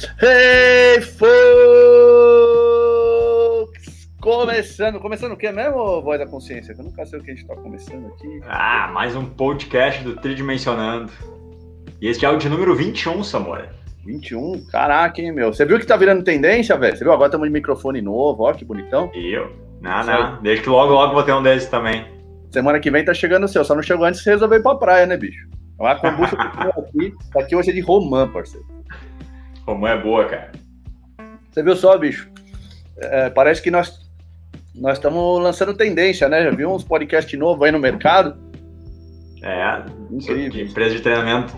Hey, folks! Começando, começando o que mesmo, Voz da Consciência? Eu nunca sei o que a gente tá começando aqui. Ah, mais um podcast do Tridimensionando. E este é o de número 21, Samora. 21? Caraca, hein, meu? Você viu que tá virando tendência, velho? Você viu? Agora estamos de microfone novo, ó, que bonitão. Eu? Não, não. Desde que logo, logo vou ter um desses também. Semana que vem tá chegando o seu, só não chegou antes de você resolver ir pra praia, né, bicho? A kombucha aqui, tá aqui hoje é de romã, parceiro. Romã é boa, cara. Você viu só, bicho? É, parece que nós nós estamos lançando tendência, né? Já viu uns podcasts novos aí no mercado? É, Incrível. empresa de treinamento,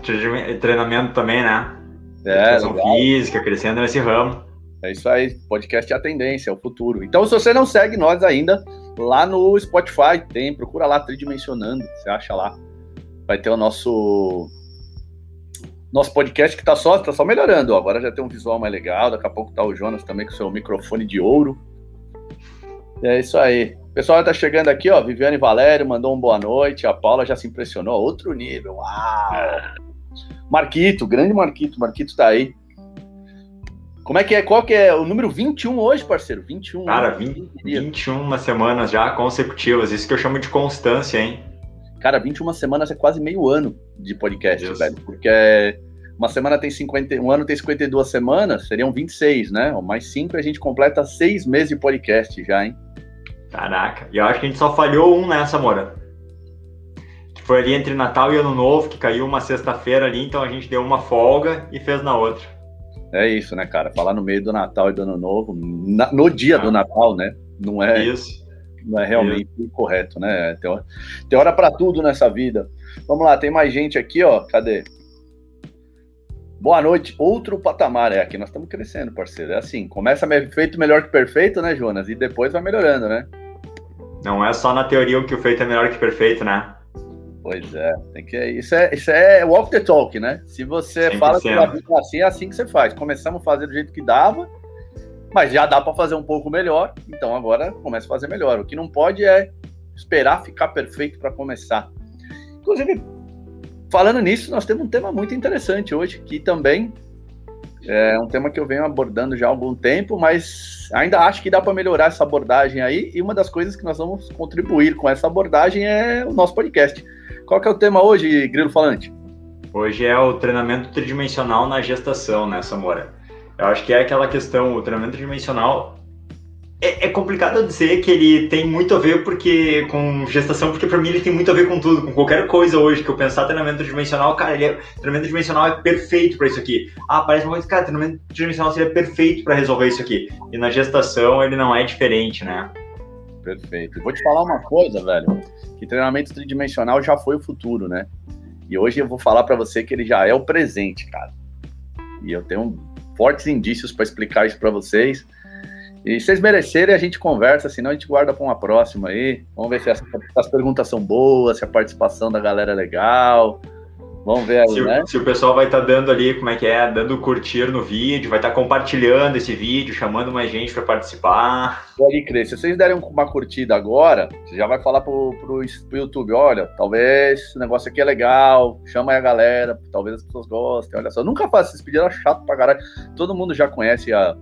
treinamento também, né? É, física, crescendo nesse ramo. É isso aí, podcast é a tendência, é o futuro. Então, se você não segue nós ainda, lá no Spotify tem, procura lá Tridimensionando, você acha lá. Vai ter o nosso nosso podcast que tá só, tá só melhorando. Agora já tem um visual mais legal, daqui a pouco tá o Jonas também com seu microfone de ouro. É isso aí. O pessoal tá chegando aqui, ó. Viviane Valério mandou um boa noite. A Paula já se impressionou. Outro nível. Uau! Marquito, grande Marquito. Marquito tá aí. Como é que é? Qual que é o número 21 hoje, parceiro? 21. Cara, 20, 21 semanas já consecutivas. Isso que eu chamo de constância, hein? Cara, 21 semanas é quase meio ano de podcast, Deus. velho. Porque uma semana tem 50, um ano tem 52 semanas, seriam 26, né? Mais 5 a gente completa seis meses de podcast já, hein? Caraca, e eu acho que a gente só falhou um nessa, Mora. Que foi ali entre Natal e Ano Novo, que caiu uma sexta-feira ali, então a gente deu uma folga e fez na outra. É isso, né, cara? Falar no meio do Natal e do Ano Novo, na, no dia ah. do Natal, né? Não é. Isso. Não é realmente isso. correto, né? Tem hora, tem hora para tudo nessa vida. Vamos lá, tem mais gente aqui, ó. Cadê? Boa noite, outro patamar. É aqui nós estamos crescendo, parceiro. É assim, começa feito melhor que perfeito, né, Jonas? E depois vai melhorando, né? Não é só na teoria que o feito é melhor que perfeito, né? Pois é, tem que isso é isso é walk the talk, né? Se você fala que a vida assim, é assim que você faz. Começamos a fazer do jeito que dava, mas já dá para fazer um pouco melhor, então agora começa a fazer melhor. O que não pode é esperar ficar perfeito para começar. Inclusive, falando nisso, nós temos um tema muito interessante hoje, que também é um tema que eu venho abordando já há algum tempo, mas ainda acho que dá para melhorar essa abordagem aí. E uma das coisas que nós vamos contribuir com essa abordagem é o nosso podcast. Qual que é o tema hoje, Grilo Falante? Hoje é o treinamento tridimensional na gestação, né, Samora? Eu acho que é aquela questão, o treinamento tridimensional é, é, complicado dizer que ele tem muito a ver porque com gestação, porque para mim ele tem muito a ver com tudo, com qualquer coisa hoje que eu pensar treinamento dimensional, cara, ele é, treinamento dimensional é perfeito para isso aqui. Ah, parece uma coisa, cara, treinamento dimensional seria perfeito para resolver isso aqui. E na gestação ele não é diferente, né? Perfeito. Vou te falar uma coisa, velho, que treinamento tridimensional já foi o futuro, né? E hoje eu vou falar para você que ele já é o presente, cara. E eu tenho fortes indícios para explicar isso para vocês. E se vocês merecerem, a gente conversa, senão a gente guarda para uma próxima aí. Vamos ver se as, as, perguntas são boas, se a participação da galera é legal. Vamos ver aí, se, né? Se o pessoal vai estar tá dando ali, como é que é, dando curtir no vídeo, vai estar tá compartilhando esse vídeo, chamando mais gente para participar. Pode crer. Se vocês derem uma curtida agora, você já vai falar pro, pro, pro YouTube, olha, talvez o negócio aqui é legal, chama aí a galera, talvez as pessoas gostem, olha só. Eu nunca faço esses pedidos, é chato pra caralho. Todo mundo já conhece a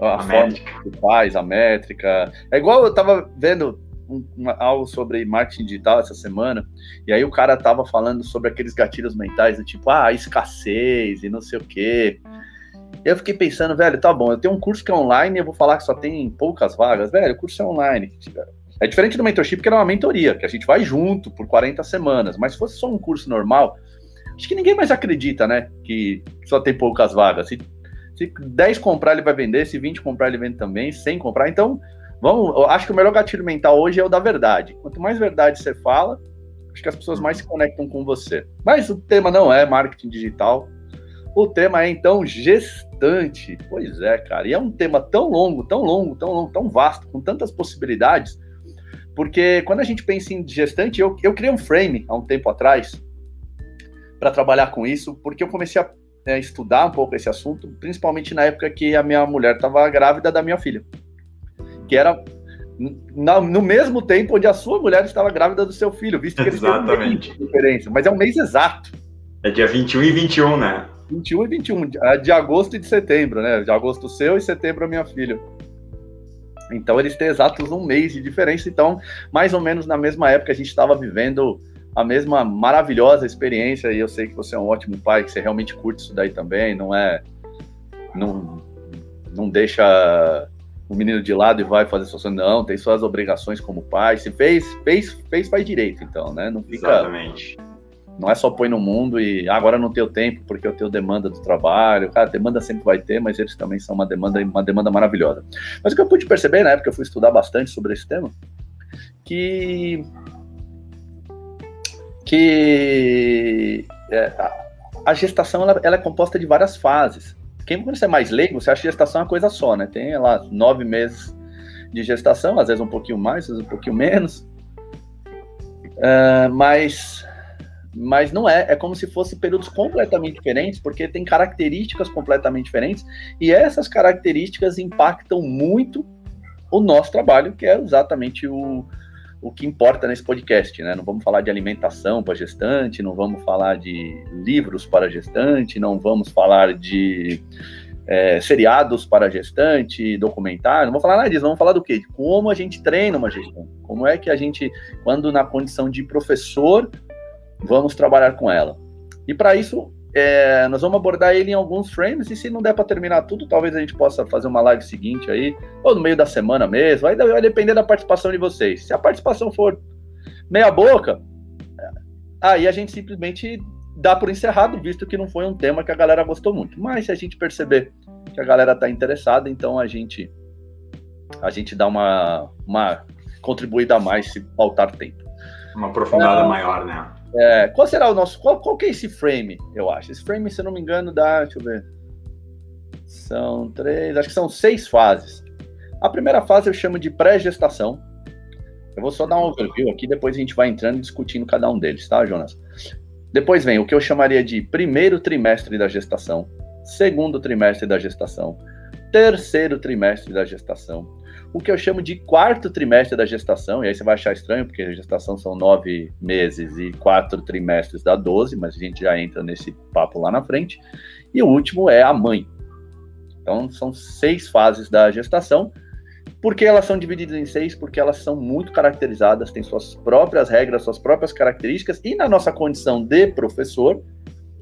a, a forma métrica. que faz, a métrica. É igual eu tava vendo um, uma, algo sobre marketing digital essa semana, e aí o cara tava falando sobre aqueles gatilhos mentais, do tipo, ah, escassez e não sei o quê. Eu fiquei pensando, velho, tá bom, eu tenho um curso que é online e eu vou falar que só tem poucas vagas. Velho, o curso é online. É diferente do mentorship, que era uma mentoria, que a gente vai junto por 40 semanas. Mas se fosse só um curso normal, acho que ninguém mais acredita, né? Que só tem poucas vagas. Se se 10 comprar, ele vai vender. Se 20 comprar, ele vende também. 100 comprar. Então, vamos. Eu acho que o melhor gatilho mental hoje é o da verdade. Quanto mais verdade você fala, acho que as pessoas mais se conectam com você. Mas o tema não é marketing digital. O tema é, então, gestante. Pois é, cara. E é um tema tão longo, tão longo, tão longo, tão vasto, com tantas possibilidades. Porque quando a gente pensa em gestante, eu, eu criei um frame há um tempo atrás para trabalhar com isso, porque eu comecei a é, estudar um pouco esse assunto, principalmente na época que a minha mulher estava grávida da minha filha. Que era na, no mesmo tempo onde a sua mulher estava grávida do seu filho, visto que eles Exatamente. têm diferença, mas é um mês exato. É dia 21 e 21, né? 21 e 21, de agosto e de setembro, né? De agosto seu e setembro a minha filha. Então eles têm exatos um mês de diferença. Então, mais ou menos na mesma época, a gente estava vivendo a mesma maravilhosa experiência. E eu sei que você é um ótimo pai, que você realmente curte isso daí também. Não é. Não, não deixa o menino de lado e vai fazer suas não, tem suas obrigações como pai. Se fez, fez, fez, faz direito, então, né? Não fica. Exatamente. Não é só põe no mundo e ah, agora não tenho tempo porque eu tenho demanda do trabalho. Cara, demanda sempre vai ter, mas eles também são uma demanda, uma demanda maravilhosa. Mas o que eu pude perceber na época, eu fui estudar bastante sobre esse tema, que que é, a, gestação ela, ela, é composta de várias fases. Quem quando você é mais leigo, você acha que gestação é uma coisa só, né? Tem lá nove meses de gestação, às vezes um pouquinho mais, às vezes um pouquinho menos. Uh, mas mas não é, é como se fossem períodos completamente diferentes, porque tem características completamente diferentes, e essas características impactam muito o nosso trabalho, que é exatamente o, o que importa nesse podcast, né? Não vamos falar de alimentação para gestante, não vamos falar de livros para gestante, não vamos falar de é, seriados para gestante, documentário, não vamos falar nada disso, vamos falar do quê? De como a gente treina uma gestão, como é que a gente, quando na condição de professor, vamos trabalhar com ela. E para isso, é, nós vamos abordar ele em alguns frames, e se não der para terminar tudo, talvez a gente possa fazer uma live seguinte aí, ou no meio da semana mesmo, aí vai depender da participação de vocês. Se a participação for meia boca, aí a gente simplesmente dá por encerrado, visto que não foi um tema que a galera gostou muito. Mas se a gente perceber que a galera está interessada, então a gente a gente dá uma, uma contribuída a mais se faltar tempo. Uma aprofundada é, maior, né? É, qual será o nosso. Qual, qual que é esse frame, eu acho? Esse frame, se eu não me engano, dá. Deixa eu ver. São três. Acho que são seis fases. A primeira fase eu chamo de pré-gestação. Eu vou só dar um overview aqui, depois a gente vai entrando e discutindo cada um deles, tá, Jonas? Depois vem o que eu chamaria de primeiro trimestre da gestação, segundo trimestre da gestação, terceiro trimestre da gestação, o que eu chamo de quarto trimestre da gestação, e aí você vai achar estranho, porque a gestação são nove meses e quatro trimestres dá 12, mas a gente já entra nesse papo lá na frente. E o último é a mãe. Então, são seis fases da gestação. Por que elas são divididas em seis? Porque elas são muito caracterizadas, têm suas próprias regras, suas próprias características, e na nossa condição de professor,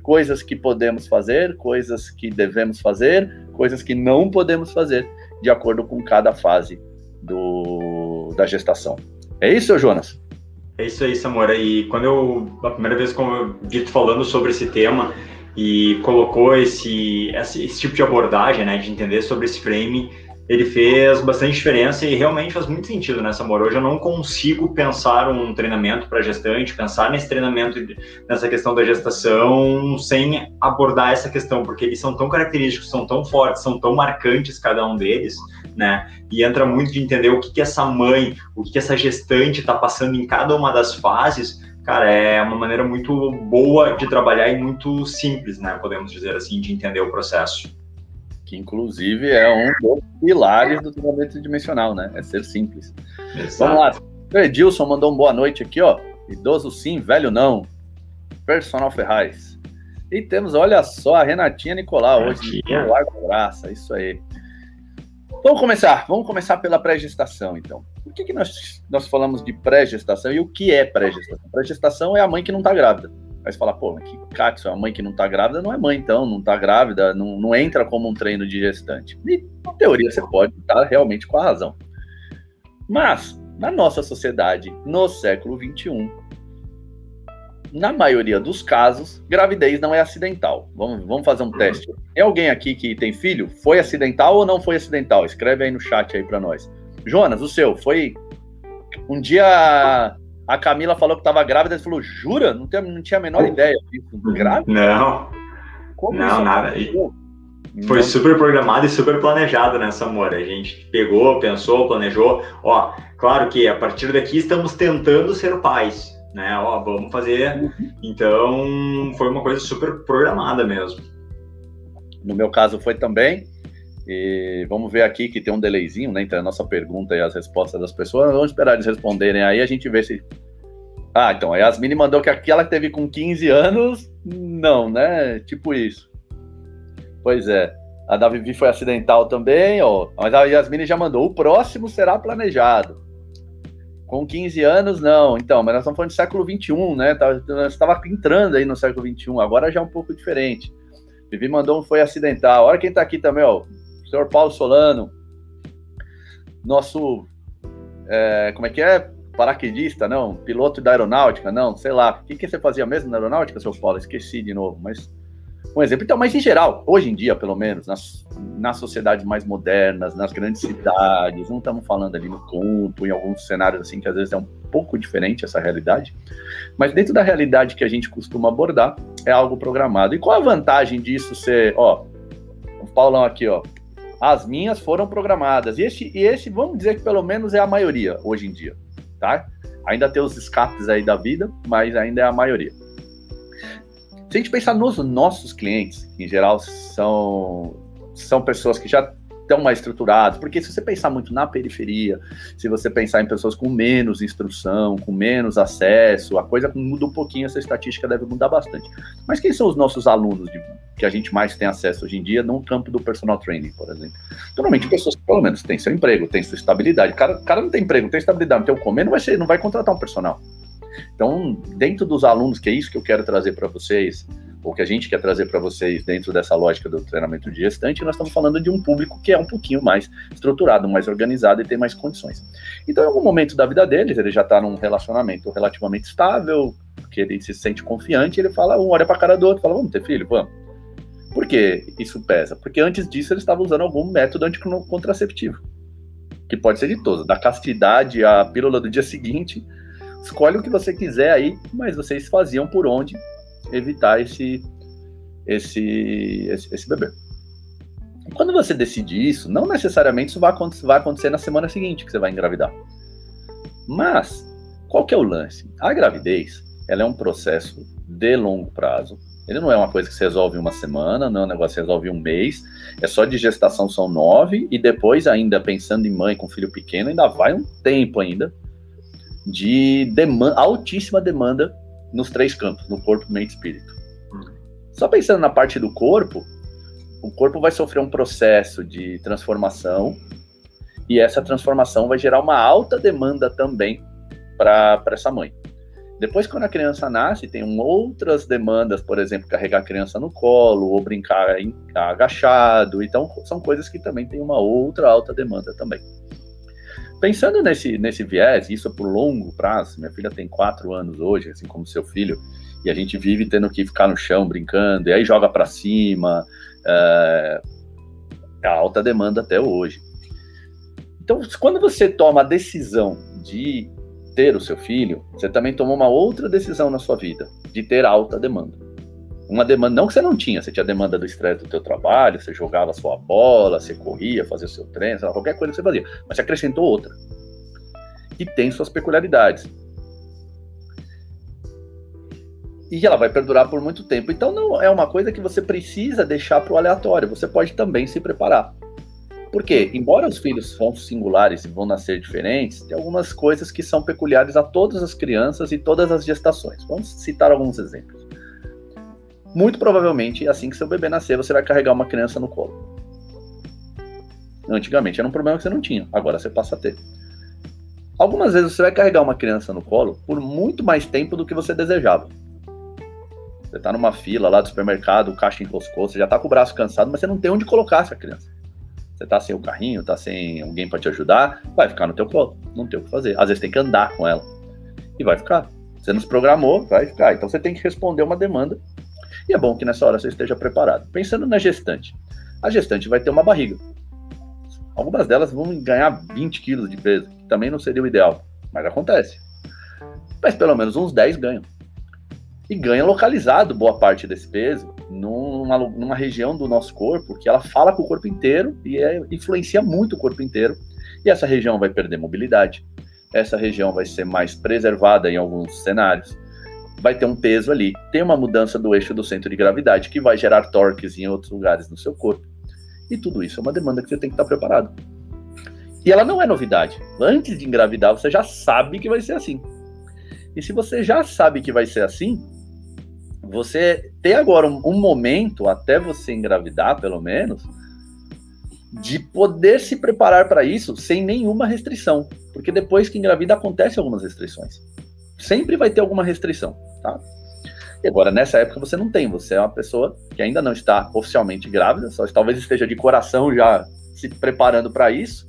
coisas que podemos fazer, coisas que devemos fazer, coisas que não podemos fazer de acordo com cada fase do, da gestação. É isso, Jonas? É isso aí, Samora. E quando eu, a primeira vez, como eu dito, falando sobre esse tema e colocou esse, esse, esse tipo de abordagem, né, de entender sobre esse frame, ele fez bastante diferença e realmente faz muito sentido né, Hoje eu não consigo pensar um treinamento para gestante, pensar nesse treinamento, nessa questão da gestação, sem abordar essa questão, porque eles são tão característicos, são tão fortes, são tão marcantes cada um deles, né? E entra muito de entender o que, que essa mãe, o que, que essa gestante está passando em cada uma das fases, cara, é uma maneira muito boa de trabalhar e muito simples, né? Podemos dizer assim, de entender o processo que inclusive é um dos pilares do treinamento dimensional, né? É ser simples. Exato. Vamos lá. O Edilson mandou um boa noite aqui, ó. Idoso sim, velho não. Personal Ferraz. E temos, olha só, a Renatinha Nicolau hoje. Largo graça, isso aí. Vamos começar. Vamos começar pela pré-gestação, então. Por que, que nós, nós falamos de pré-gestação e o que é pré-gestação? Pré-gestação é a mãe que não está grávida. Aí você fala, pô, que Katsu, a mãe que não tá grávida não é mãe, então, não tá grávida, não, não entra como um treino de gestante. E, na teoria, você pode estar realmente com a razão. Mas, na nossa sociedade, no século XXI, na maioria dos casos, gravidez não é acidental. Vamos, vamos fazer um teste. Tem alguém aqui que tem filho? Foi acidental ou não foi acidental? Escreve aí no chat aí para nós. Jonas, o seu, foi um dia a Camila falou que estava grávida, ele falou, jura? Não, tem, não tinha a menor ideia disso. Grávida? Não. Como não, nada. Foi super programado e super planejado nessa amor. A gente pegou, pensou, planejou. Ó, claro que a partir daqui estamos tentando ser pais, né? Ó, vamos fazer. Uhum. Então, foi uma coisa super programada mesmo. No meu caso foi também. E vamos ver aqui que tem um delayzinho, né? Entre a nossa pergunta e as respostas das pessoas. Vamos esperar eles responderem aí, a gente vê se. Ah, então, a Yasmini mandou que aquela que teve com 15 anos, não, né? Tipo isso. Pois é. A da Vivi foi acidental também, ó. Mas a Yasmine já mandou. O próximo será planejado. Com 15 anos, não. Então, mas nós estamos falando de século XXI, né? Nós estava entrando aí no século XXI. Agora já é um pouco diferente. Vivi mandou um foi acidental. Olha quem está aqui também, ó. Senhor Paulo Solano. Nosso. É, como é que é? Paraquedista, não? Piloto da aeronáutica, não? Sei lá. O que, que você fazia mesmo na aeronáutica, seu Paulo? Esqueci de novo, mas um exemplo. Então, mas em geral, hoje em dia, pelo menos, nas, nas sociedades mais modernas, nas grandes cidades, não estamos falando ali no campo, em alguns cenários assim, que às vezes é um pouco diferente essa realidade, mas dentro da realidade que a gente costuma abordar, é algo programado. E qual a vantagem disso ser, ó, o Paulão aqui, ó, as minhas foram programadas. E esse, e esse, vamos dizer que pelo menos é a maioria hoje em dia, tá? Ainda tem os escapes aí da vida, mas ainda é a maioria. Se a gente pensar nos nossos clientes, que em geral são, são pessoas que já estão mais estruturadas, porque se você pensar muito na periferia, se você pensar em pessoas com menos instrução, com menos acesso, a coisa muda um pouquinho, essa estatística deve mudar bastante. Mas quem são os nossos alunos de, que a gente mais tem acesso hoje em dia no campo do personal training, por exemplo? Normalmente pessoas pelo menos têm seu emprego, têm sua estabilidade. O cara, cara não tem emprego, tem estabilidade, não tem o comer, não vai, ser, não vai contratar um personal. Então, dentro dos alunos, que é isso que eu quero trazer para vocês, ou que a gente quer trazer para vocês dentro dessa lógica do treinamento de gestante, nós estamos falando de um público que é um pouquinho mais estruturado, mais organizado e tem mais condições. Então, em algum momento da vida deles, ele já está num relacionamento relativamente estável, que ele se sente confiante, ele fala, um olha para a cara do outro, fala, vamos ter filho, vamos. Por que isso pesa? Porque antes disso ele estava usando algum método anticontraceptivo, que pode ser de todos, da castidade à pílula do dia seguinte, escolhe o que você quiser aí, mas vocês faziam por onde evitar esse, esse, esse, esse bebê. Quando você decide isso, não necessariamente isso vai acontecer, vai acontecer na semana seguinte que você vai engravidar. Mas, qual que é o lance? A gravidez, ela é um processo de longo prazo. Ele não é uma coisa que se resolve em uma semana, não é um negócio que se resolve em um mês. É só de gestação são nove, e depois, ainda pensando em mãe com filho pequeno, ainda vai um tempo ainda de demanda, altíssima demanda nos três campos, no corpo, mente e espírito. Uhum. Só pensando na parte do corpo, o corpo vai sofrer um processo de transformação e essa transformação vai gerar uma alta demanda também para essa mãe. Depois, quando a criança nasce, tem outras demandas, por exemplo, carregar a criança no colo ou brincar agachado. Então, são coisas que também têm uma outra alta demanda também. Pensando nesse, nesse viés, isso é por longo prazo, minha filha tem quatro anos hoje, assim como seu filho, e a gente vive tendo que ficar no chão brincando, e aí joga para cima, é, é alta demanda até hoje. Então, quando você toma a decisão de ter o seu filho, você também tomou uma outra decisão na sua vida, de ter alta demanda uma demanda, não que você não tinha, você tinha demanda do estresse do teu trabalho, você jogava a sua bola, você corria, fazia o seu treino, qualquer coisa que você fazia, mas você acrescentou outra. E tem suas peculiaridades. E ela vai perdurar por muito tempo. Então não é uma coisa que você precisa deixar para o aleatório, você pode também se preparar. Porque, embora os filhos são singulares e vão nascer diferentes, tem algumas coisas que são peculiares a todas as crianças e todas as gestações. Vamos citar alguns exemplos muito provavelmente, assim que seu bebê nascer, você vai carregar uma criança no colo. Antigamente era um problema que você não tinha, agora você passa a ter. Algumas vezes você vai carregar uma criança no colo por muito mais tempo do que você desejava. Você está numa fila lá do supermercado, o caixa enroscou, você já está com o braço cansado, mas você não tem onde colocar essa criança. Você está sem o carrinho, está sem alguém para te ajudar, vai ficar no teu colo, não tem o que fazer. Às vezes tem que andar com ela e vai ficar. Você nos programou, vai ficar. Então você tem que responder uma demanda e é bom que nessa hora você esteja preparado. Pensando na gestante. A gestante vai ter uma barriga. Algumas delas vão ganhar 20 quilos de peso, que também não seria o ideal, mas acontece. Mas pelo menos uns 10 ganham. E ganha localizado boa parte desse peso numa, numa região do nosso corpo que ela fala com o corpo inteiro e é, influencia muito o corpo inteiro. E essa região vai perder mobilidade. Essa região vai ser mais preservada em alguns cenários vai ter um peso ali. Tem uma mudança do eixo do centro de gravidade que vai gerar torques em outros lugares no seu corpo. E tudo isso é uma demanda que você tem que estar preparado. E ela não é novidade. Antes de engravidar, você já sabe que vai ser assim. E se você já sabe que vai ser assim, você ter agora um, um momento, até você engravidar, pelo menos, de poder se preparar para isso sem nenhuma restrição. Porque depois que engravida, acontecem algumas restrições. Sempre vai ter alguma restrição, tá? E agora, nessa época, você não tem. Você é uma pessoa que ainda não está oficialmente grávida, só talvez esteja de coração já se preparando para isso.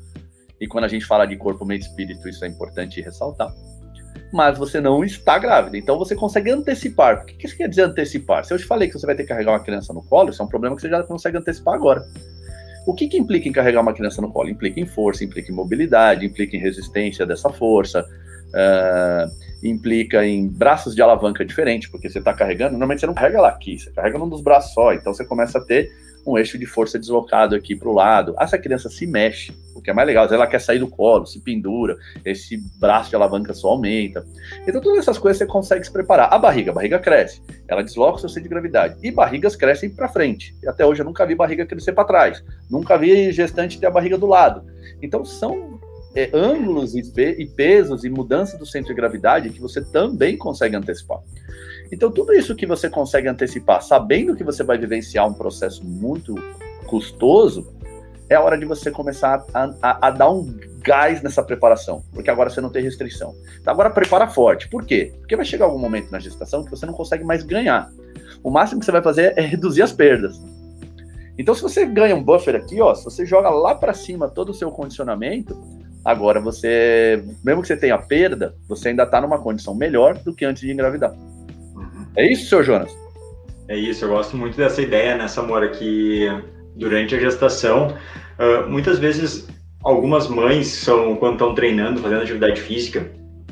E quando a gente fala de corpo, mente e espírito, isso é importante ressaltar mas você não está grávida. Então você consegue antecipar. O que isso quer dizer antecipar? Se eu te falei que você vai ter que carregar uma criança no colo, isso é um problema que você já consegue antecipar agora. O que, que implica em carregar uma criança no colo? Implica em força, implica em mobilidade, implica em resistência dessa força, uh, implica em braços de alavanca diferente, porque você está carregando, normalmente você não carrega lá aqui, você carrega num dos braços só, então você começa a ter um eixo de força deslocado aqui para o lado. Essa criança se mexe, o que é mais legal. Ela quer sair do colo, se pendura, esse braço de alavanca só aumenta. Então, todas essas coisas você consegue se preparar. A barriga, a barriga cresce, ela desloca o seu centro de gravidade. E barrigas crescem para frente. E até hoje eu nunca vi barriga crescer para trás. Nunca vi gestante ter a barriga do lado. Então, são é, ângulos e, e pesos e mudança do centro de gravidade que você também consegue antecipar. Então, tudo isso que você consegue antecipar, sabendo que você vai vivenciar um processo muito custoso, é a hora de você começar a, a, a, dar um gás nessa preparação, porque agora você não tem restrição. Então, agora prepara forte. Por quê? Porque vai chegar algum momento na gestação que você não consegue mais ganhar. O máximo que você vai fazer é reduzir as perdas. Então, se você ganha um buffer aqui, ó, se você joga lá para cima todo o seu condicionamento, agora você, mesmo que você tenha perda, você ainda está numa condição melhor do que antes de engravidar. É isso, seu Jonas? É isso, eu gosto muito dessa ideia, né, Samora, que durante a gestação, uh, muitas vezes algumas mães são, quando estão treinando, fazendo atividade física,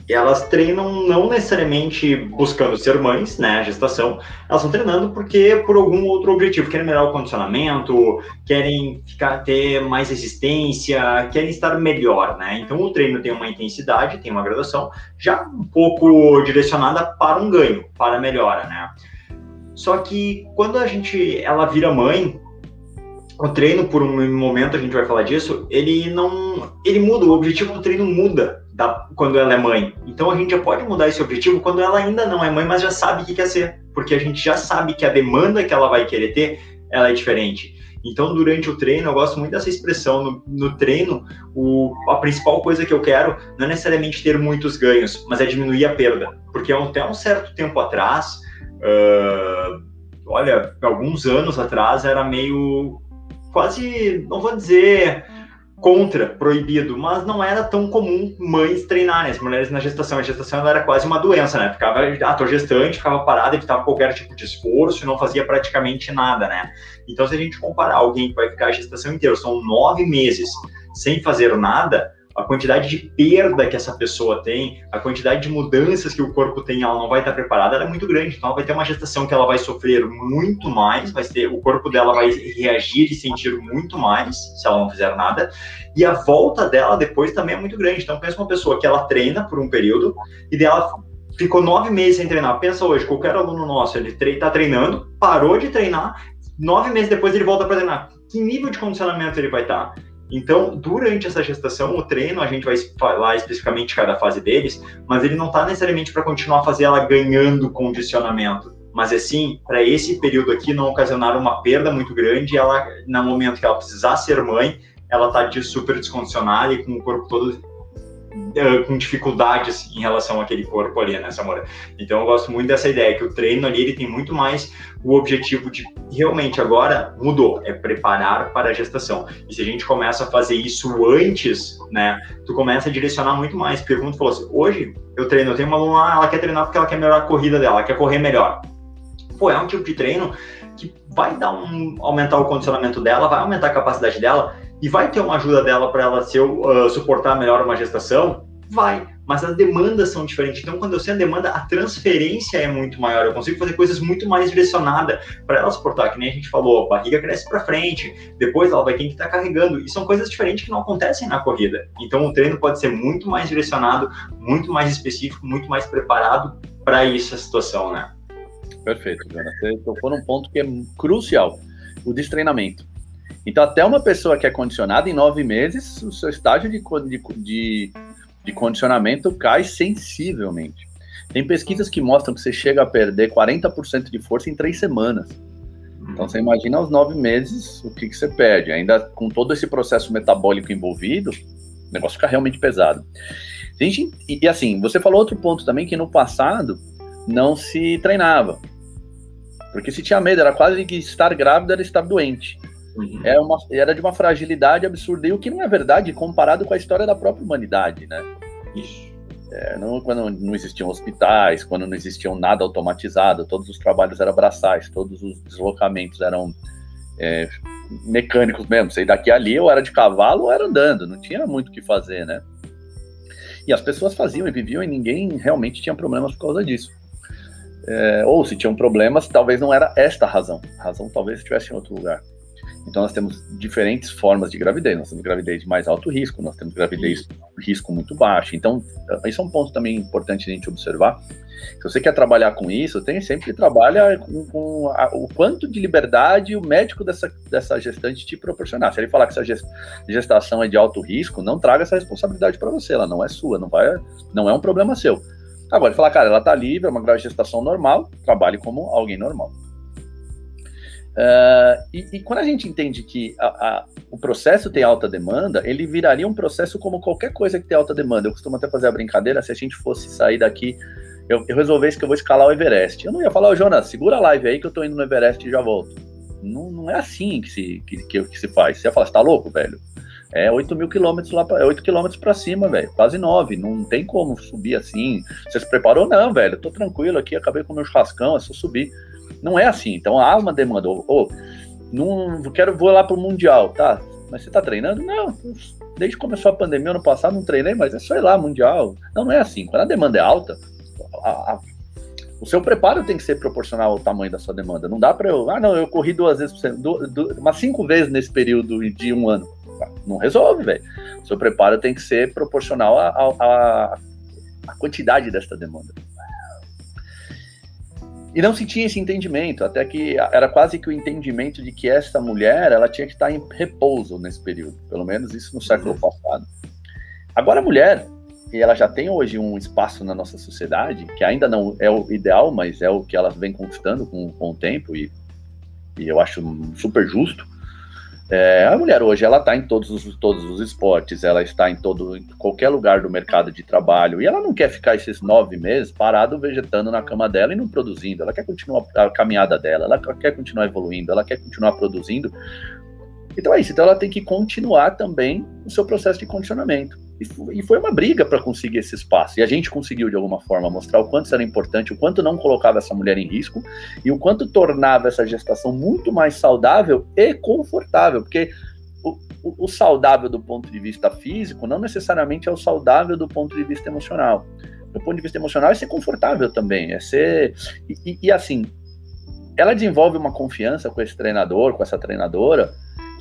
elas treinam não necessariamente buscando ser mães, né, a gestação, elas estão treinando porque por algum outro objetivo, querem melhorar o condicionamento, querem ficar ter mais resistência, querem estar melhor, né? Então o treino tem uma intensidade, tem uma graduação já um pouco direcionada para um ganho, para melhora, né? Só que quando a gente ela vira mãe, o treino por um momento a gente vai falar disso, ele não ele muda, o objetivo do treino muda da, quando ela é mãe. Então a gente já pode mudar esse objetivo quando ela ainda não é mãe, mas já sabe o que quer ser, porque a gente já sabe que a demanda que ela vai querer ter, ela é diferente. Então, durante o treino, eu gosto muito dessa expressão. No, no treino, o, a principal coisa que eu quero não é necessariamente ter muitos ganhos, mas é diminuir a perda. Porque até um certo tempo atrás, uh, olha, alguns anos atrás, era meio quase, não vou dizer contra, proibido, mas não era tão comum mães treinarem, as mulheres na gestação. A gestação era quase uma doença, né? Ficava, tô gestante, ficava parada, evitava qualquer tipo de esforço, não fazia praticamente nada, né? Então, se a gente comparar alguém que vai ficar a gestação inteira, são nove meses sem fazer nada, a quantidade de perda que essa pessoa tem, a quantidade de mudanças que o corpo tem, ela não vai estar preparada, ela é muito grande. Então, ela vai ter uma gestação que ela vai sofrer muito mais, vai ter, o corpo dela vai reagir e sentir muito mais se ela não fizer nada. E a volta dela depois também é muito grande. Então, pensa uma pessoa que ela treina por um período e dela ficou nove meses sem treinar. Pensa hoje, qualquer aluno nosso, ele está treinando, parou de treinar, nove meses depois ele volta para treinar. Que nível de condicionamento ele vai estar? Então, durante essa gestação, o treino, a gente vai falar especificamente de cada fase deles, mas ele não está necessariamente para continuar a fazer ela ganhando condicionamento, mas é sim para esse período aqui não ocasionar uma perda muito grande, ela, no momento que ela precisar ser mãe, ela está de super descondicionada e com o corpo todo uh, com dificuldades em relação àquele corpo ali, né, Samora? Então eu gosto muito dessa ideia, que o treino ali ele tem muito mais o objetivo de realmente agora mudou, é preparar para a gestação. E se a gente começa a fazer isso antes, né, tu começa a direcionar muito mais. Porque como tu falou assim, hoje eu treino, eu tenho uma aluna, ela quer treinar porque ela quer melhorar a corrida dela, ela quer correr melhor. Pô, é um tipo de treino que vai dar um aumentar o condicionamento dela, vai aumentar a capacidade dela, e vai ter uma ajuda dela para ela se eu, uh, suportar melhor uma gestação? Vai, mas as demandas são diferentes. Então, quando eu sei a demanda, a transferência é muito maior. Eu consigo fazer coisas muito mais direcionadas para ela suportar, que nem a gente falou, a barriga cresce para frente, depois ela vai ter que estar tá carregando. E são coisas diferentes que não acontecem na corrida. Então, o treino pode ser muito mais direcionado, muito mais específico, muito mais preparado para isso a situação, né? Perfeito, Jonas. Você tocou num ponto que é crucial, o destreinamento. Então, até uma pessoa que é condicionada, em nove meses, o seu estágio de, de, de, condicionamento cai sensivelmente. Tem pesquisas que mostram que você chega a perder 40% de força em três semanas. Então você imagina aos nove meses o que, que você perde. Ainda com todo esse processo metabólico envolvido, o negócio fica realmente pesado. Gente, e, e assim, você falou outro ponto também que no passado não se treinava. Porque se tinha medo, era quase que estar grávida era estar doente. Uhum. Era, uma, era de uma fragilidade absurda, e o que não é verdade comparado com a história da própria humanidade, né? Isso. É, não, quando não existiam hospitais, quando não existiam nada automatizado, todos os trabalhos eram braçais, todos os deslocamentos eram é, mecânicos mesmo. Sei daqui ali, ou era de cavalo ou era andando, não tinha muito o que fazer, né? E as pessoas faziam e viviam e ninguém realmente tinha problemas por causa disso. É, ou se tinham problemas, talvez não era esta a razão. A razão talvez estivesse em outro lugar. Então nós temos diferentes formas de gravidez. Nós temos gravidez de mais alto risco, nós temos gravidez de risco muito baixo. Então, isso é um ponto também importante a gente observar. Se você quer trabalhar com isso, tem sempre que trabalhar com, com a, o quanto de liberdade o médico dessa, dessa gestante te proporcionar. Se ele falar que essa gestação é de alto risco, não traga essa responsabilidade para você, ela não é sua, não, vai, não é um problema seu. Agora, ele falar, cara, ela está livre, é uma gestação normal, trabalhe como alguém normal. Uh, e, e, quando a gente entende que a, a, o processo tem alta demanda, ele viraria um processo como qualquer coisa que tem alta demanda. Eu costumo até fazer a brincadeira, se a gente fosse sair daqui, eu, eu resolvesse que eu vou escalar o Everest. Eu não ia falar, ô Jonas, segura a live aí que eu tô indo no Everest e já volto. Não, não é assim que se, que, que, que se faz. Você ia falar, você tá louco, velho? É 8 mil quilômetros lá, pra, é 8 quilômetros pra cima, velho. Quase 9. Não tem como subir assim. Você se preparou? Não, velho. tô tranquilo aqui, acabei com o meu churrascão, é só subir. Não é assim. Então há uma demanda. Ou, não quero vou lá pro Mundial, tá? Mas você tá treinando? Não. Desde que começou a pandemia ano passado, não treinei, mas é só ir lá, Mundial. Não, não é assim. Quando a demanda é alta, a, a, o seu preparo tem que ser proporcional ao tamanho da sua demanda. Não dá para eu. Ah, não, eu corri duas vezes por semana, umas cinco vezes nesse período de um ano. Não resolve, velho. O seu preparo tem que ser proporcional à quantidade dessa demanda. E não se tinha esse entendimento, até que era quase que o entendimento de que essa mulher ela tinha que estar em repouso nesse período, pelo menos isso no século uhum. passado. Agora a mulher, e ela já tem hoje um espaço na nossa sociedade, que ainda não é o ideal, mas é o que ela vem conquistando com, com o tempo, e, e eu acho super justo. É, a mulher hoje ela está em todos os, todos os esportes, ela está em todo em qualquer lugar do mercado de trabalho e ela não quer ficar esses nove meses parado vegetando na cama dela e não produzindo. Ela quer continuar a caminhada dela, ela quer continuar evoluindo, ela quer continuar produzindo. Então é isso. Então ela tem que continuar também o seu processo de condicionamento. E foi uma briga para conseguir esse espaço. E a gente conseguiu, de alguma forma, mostrar o quanto isso era importante, o quanto não colocava essa mulher em risco e o quanto tornava essa gestação muito mais saudável e confortável. Porque o, o, o saudável do ponto de vista físico não necessariamente é o saudável do ponto de vista emocional. Do ponto de vista emocional é ser confortável também, é ser. e, e, e assim, ela desenvolve uma confiança com esse treinador, com essa treinadora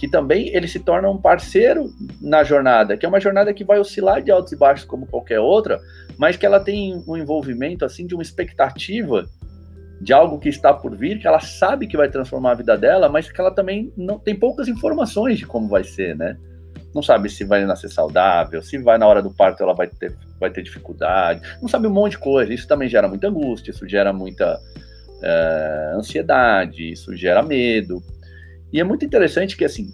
que também ele se torna um parceiro na jornada, que é uma jornada que vai oscilar de altos e baixos como qualquer outra, mas que ela tem um envolvimento assim de uma expectativa de algo que está por vir, que ela sabe que vai transformar a vida dela, mas que ela também não tem poucas informações de como vai ser, né? Não sabe se vai nascer saudável, se vai na hora do parto ela vai ter, vai ter dificuldade, não sabe um monte de coisa. Isso também gera muita angústia, isso gera muita uh, ansiedade, isso gera medo. E é muito interessante que, assim,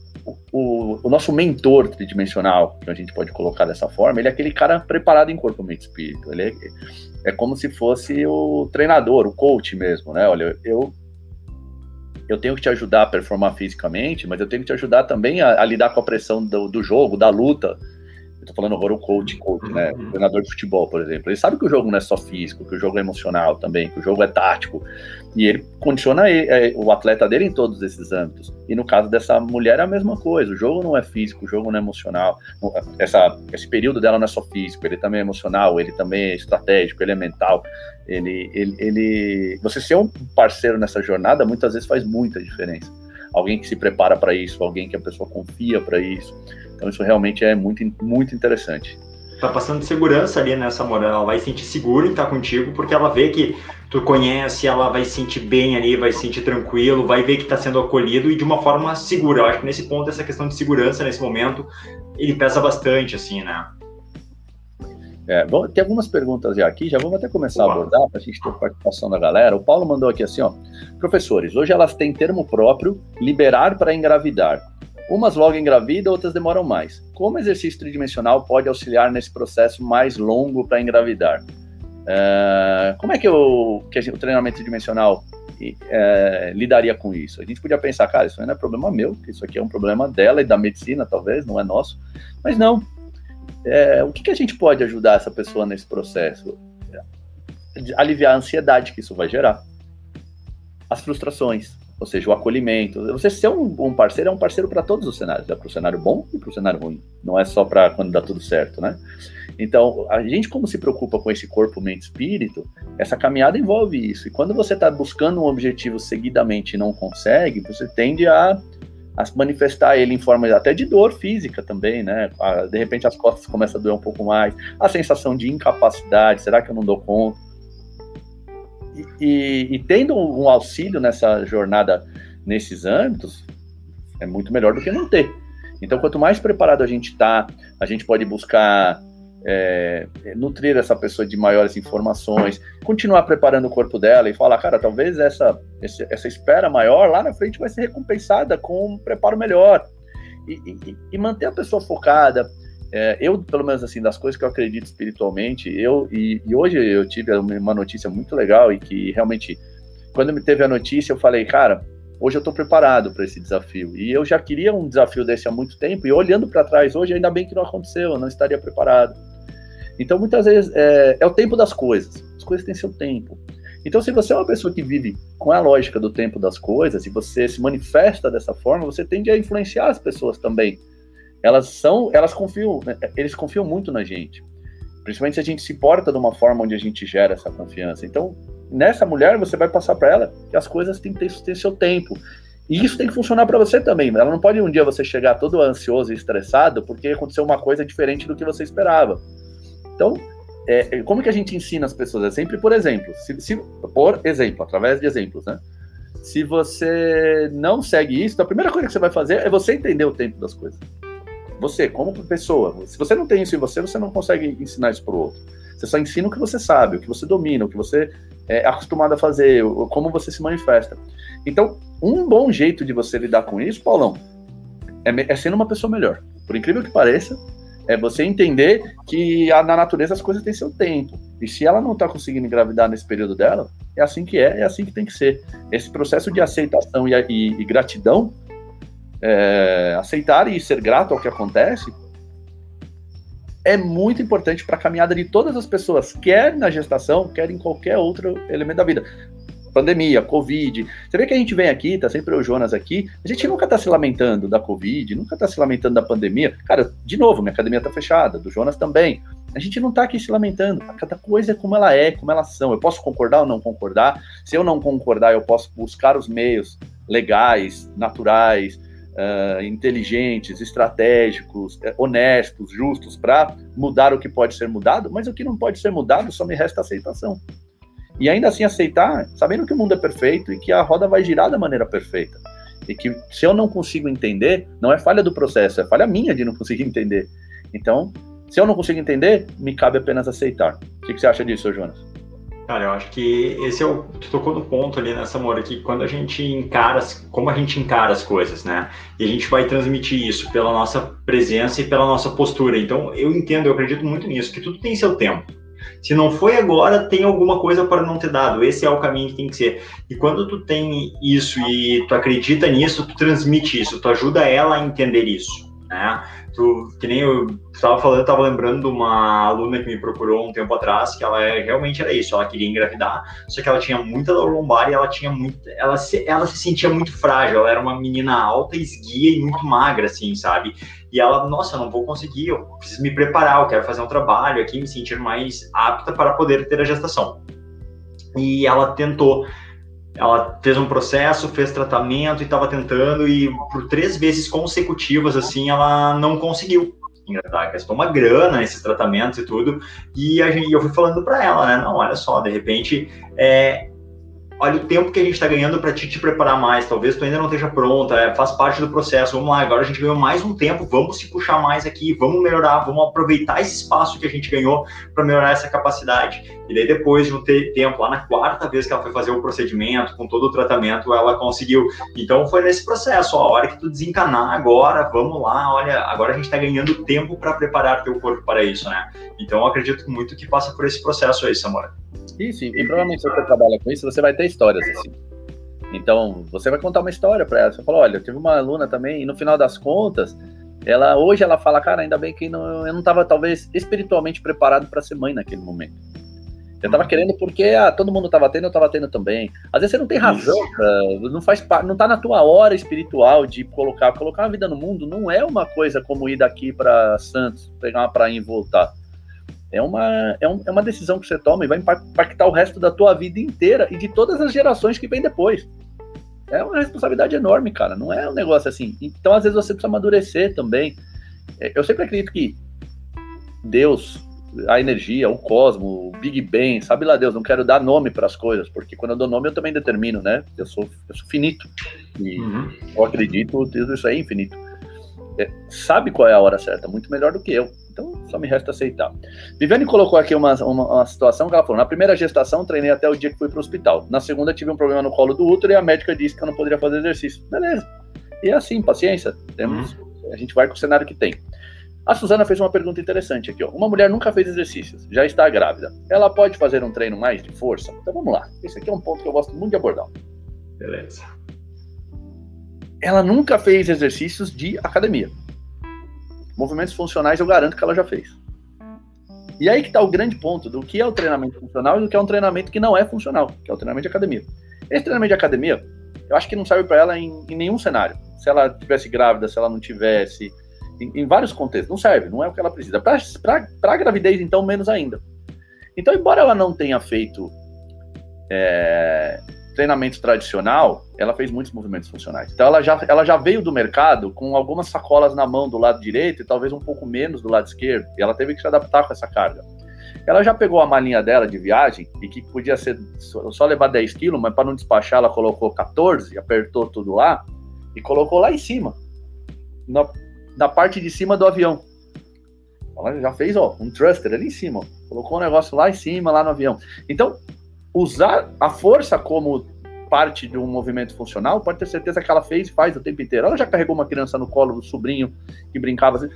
o, o, nosso mentor tridimensional, que a gente pode colocar dessa forma, ele é aquele cara preparado em corpo, mente e espírito. Ele é, é como se fosse o treinador, o coach mesmo, né? Olha, eu eu tenho que te ajudar a performar fisicamente, mas eu tenho que te ajudar também a, a lidar com a pressão do, do jogo, da luta, tô falando agora o coach, coach, né? O uhum. treinador de futebol, por exemplo. Ele sabe que o jogo não é só físico, que o jogo é emocional também, que o jogo é tático. E ele condiciona é, o atleta dele em todos esses âmbitos. E no caso dessa mulher é a mesma coisa. O jogo não é físico, o jogo não é emocional. Essa, esse período dela não é só físico, ele também é emocional, ele também é estratégico, ele é mental. Ele, ele, ele... Você ser um parceiro nessa jornada muitas vezes faz muita diferença. Alguém que se prepara para isso, alguém que a pessoa confia para isso. Então isso realmente é muito, muito interessante. Tá passando segurança ali nessa né, moral, ela vai se sentir segura em estar contigo, porque ela vê que tu conhece, ela vai se sentir bem ali, vai se sentir tranquilo, vai ver que está sendo acolhido e de uma forma segura. Eu acho que nesse ponto, essa questão de segurança nesse momento, ele pesa bastante, assim, né? É, bom, tem algumas perguntas já aqui, já vamos até começar Uau. a abordar para a gente ter participação da galera. O Paulo mandou aqui assim, ó. Professores, hoje elas têm termo próprio, liberar para engravidar. Umas logo engravidam, outras demoram mais. Como exercício tridimensional pode auxiliar nesse processo mais longo para engravidar? É, como é que, o, que o treinamento tridimensional é, lidaria com isso? A gente podia pensar, cara, isso não é problema meu, isso aqui é um problema dela e da medicina, talvez, não é nosso. Mas não, é, o que, que, a gente pode ajudar essa pessoa nesse processo? Aliviar a ansiedade que isso vai gerar, as frustrações, ou seja, o acolhimento. Você ser um, um parceiro é um parceiro para todos os cenários, é para o cenário bom e para o cenário ruim. Não é só para quando dá tudo certo, né? Então, a gente, como se preocupa com esse corpo, mente espírito, essa caminhada envolve isso. E quando você está buscando um objetivo seguidamente e não consegue, você tende a a manifestar ele em forma até de dor física também, né? De repente as costas começam a doer um pouco mais, a sensação de incapacidade, será que eu não dou conta? E, e, tendo um auxílio nessa jornada, nesses âmbitos, é muito melhor do que não ter. Então, quanto mais preparado a gente está, a gente pode buscar é, nutrir essa pessoa de maiores informações, continuar preparando o corpo dela e falar, cara, talvez essa, essa espera maior lá na frente vai ser recompensada com um preparo melhor. E, e, e manter a pessoa focada. É, eu, pelo menos assim, das coisas que eu acredito espiritualmente, eu e, e hoje eu tive uma notícia muito legal e que realmente, quando me teve a notícia, eu falei, cara, hoje eu estou preparado para esse desafio. E eu já queria um desafio desse há muito tempo, e olhando para trás hoje, ainda bem que não aconteceu, eu não estaria preparado. Então, muitas vezes, é, é, o tempo das coisas. As coisas têm seu tempo. Então, se você é uma pessoa que vive com a lógica do tempo das coisas e você se manifesta dessa forma, você tende a influenciar as pessoas também. Elas são, elas confiam, né, eles confiam muito na gente. Principalmente se a gente se porta de uma forma onde a gente gera essa confiança. Então, nessa mulher, você vai passar para ela que as coisas têm que ter, ter seu tempo. E isso tem que funcionar para você também. Ela não pode um dia você chegar todo ansioso e estressado porque aconteceu uma coisa diferente do que você esperava. Então, é, é, como que a gente ensina as pessoas? É sempre por exemplo. Se, se, por exemplo, através de exemplos, né? Se você não segue isso, a primeira coisa que você vai fazer é você entender o tempo das coisas. Você, como pessoa. Se você não tem isso em você, você não consegue ensinar isso para o outro. Você só ensina o que você sabe, o que você domina, o que você é acostumado a fazer, como você se manifesta. Então, um bom jeito de você lidar com isso, Paulão, é, é sendo uma pessoa melhor. Por incrível que pareça, é você entender que a, na natureza as coisas têm seu tempo. E se ela não está conseguindo engravidar nesse período dela, é assim que é, é assim que tem que ser. Esse processo de aceitação e, e, e gratidão, é, aceitar e ser grato ao que acontece, é muito importante para a caminhada de todas as pessoas, quer na gestação, quer em qualquer outro elemento da vida pandemia, Covid. Você vê que a gente vem aqui, tá sempre o Jonas aqui, a gente nunca tá se lamentando da Covid, nunca tá se lamentando da pandemia. Cara, de novo, minha academia tá fechada, do Jonas também. A gente não tá aqui se lamentando. Cada coisa é como ela é, como elas são. Eu posso concordar ou não concordar. Se eu não concordar, eu posso buscar os meios legais, naturais, uh, inteligentes, estratégicos, uh, honestos, justos, para mudar o que pode ser mudado, mas o que não pode ser mudado só me resta aceitação. E ainda assim aceitar, sabendo que o mundo é perfeito e que a roda vai girar da maneira perfeita. E que se eu não consigo entender, não é falha do processo, é falha minha de não conseguir entender. Então, se eu não consigo entender, me cabe apenas aceitar. O que, que você acha disso, Jonas? Cara, eu acho que esse é o. Tu tocou no ponto ali nessa Moura, que quando a gente encara, como a gente encara as coisas, né? E a gente vai transmitir isso pela nossa presença e pela nossa postura. Então, eu entendo, eu acredito muito nisso, que tudo tem seu tempo. Se não foi agora, tem alguma coisa para não ter dado. Esse é o caminho que tem que ser. E quando tu tem isso e tu acredita nisso, tu transmite isso, tu ajuda ela a entender isso, né? Tu, que nem eu estava falando, estava lembrando de uma aluna que me procurou um tempo atrás, que ela é, realmente era isso, ela queria engravidar, só que ela tinha muita dor lombar e ela tinha muito, ela se, ela se sentia muito frágil, ela era uma menina alta, esguia e muito magra, assim, sabe? E ela, nossa, eu não vou conseguir, eu preciso me preparar, eu quero fazer um trabalho aqui, me sentir mais apta para poder ter a gestação. E ela tentou, ela fez um processo, fez tratamento e estava tentando, e por três vezes consecutivas, assim, ela não conseguiu engravidar, gastou uma grana nesses tratamentos e tudo, e a gente, eu fui falando para ela, né, não, olha só, de repente, é, olha o tempo que a gente está ganhando para te, te, preparar mais. Talvez tu ainda não esteja pronta, é, faz parte do processo. Vamos lá, agora a gente ganhou mais um tempo, vamos se puxar mais aqui, vamos melhorar, vamos aproveitar esse espaço que a gente ganhou para melhorar essa capacidade. E daí depois de um tempo, lá na quarta vez que ela foi fazer o procedimento, com todo o tratamento, ela conseguiu. Então foi nesse processo, ó, a hora que tu desencanar agora, vamos lá, olha, agora a gente está ganhando tempo para preparar teu corpo para isso, né? Então eu acredito muito que passa por esse processo aí, Samora. Isso, e provavelmente se você trabalha com isso, você vai ter histórias assim. Então, você vai contar uma história para ela. Você fala, olha, eu tive uma aluna também, e no final das contas, ela hoje ela fala, cara, ainda bem que não, eu não estava talvez espiritualmente preparado para ser mãe naquele momento. Eu tava querendo porque ah, todo mundo tava tendo, eu tava tendo também. Às vezes você não tem razão, não faz não tá na tua hora espiritual de colocar, colocar uma vida no mundo não é uma coisa como ir daqui para Santos, pegar uma praia e voltar. É uma, é, um, é uma decisão que você toma e vai impactar o resto da tua vida inteira e de todas as gerações que vêm depois. É uma responsabilidade enorme, cara. Não é um negócio assim. Então, às vezes, você precisa amadurecer também. É, eu sempre acredito que Deus, a energia, o cosmo, o Big Bang, sabe lá Deus, não quero dar nome para as coisas, porque quando eu dou nome eu também determino, né? Eu sou, eu sou finito. E uhum. eu acredito, tudo isso é infinito. É, sabe qual é a hora certa, muito melhor do que eu. Então, só me resta aceitar. Viviane colocou aqui uma, uma, uma, situação que ela falou: na primeira gestação, treinei até o dia que fui para o hospital. Na segunda, tive um problema no colo do útero e a médica disse que eu não poderia fazer exercício. Beleza. E é assim, paciência. Temos, uhum. A gente vai com o cenário que tem. A Suzana fez uma pergunta interessante aqui. Ó. Uma mulher nunca fez exercícios, já está grávida. Ela pode fazer um treino mais de força? Então vamos lá. Esse aqui é um ponto que eu gosto muito de abordar. Beleza. Ela nunca fez exercícios de academia. Movimentos funcionais eu garanto que ela já fez. E aí que está o grande ponto do que é o treinamento funcional e do que é um treinamento que não é funcional, que é o treinamento de academia. Esse treinamento de academia, eu acho que não serve para ela em, em, nenhum cenário. Se ela tivesse grávida, se ela não tivesse, em, em vários contextos, não serve, não é o que ela precisa. Para a gravidez, então, menos ainda. Então, embora ela não tenha feito é, treinamento tradicional, ela fez muitos movimentos funcionais. Então ela já, ela já veio do mercado com algumas sacolas na mão do lado direito e talvez um pouco menos do lado esquerdo. E ela teve que se adaptar com essa carga. Ela já pegou a malinha dela de viagem e que podia ser só levar 10 quilos, mas para não despachar ela colocou 14, apertou tudo lá e colocou lá em cima, na, na parte de cima do avião. Ela já fez ó, um thruster ali em cima, ó. colocou um negócio lá em cima, lá no avião. Então, usar a força como parte de um movimento funcional, pode ter certeza que ela fez e faz o tempo inteiro. Ela já carregou uma criança no colo do sobrinho que brincava assim.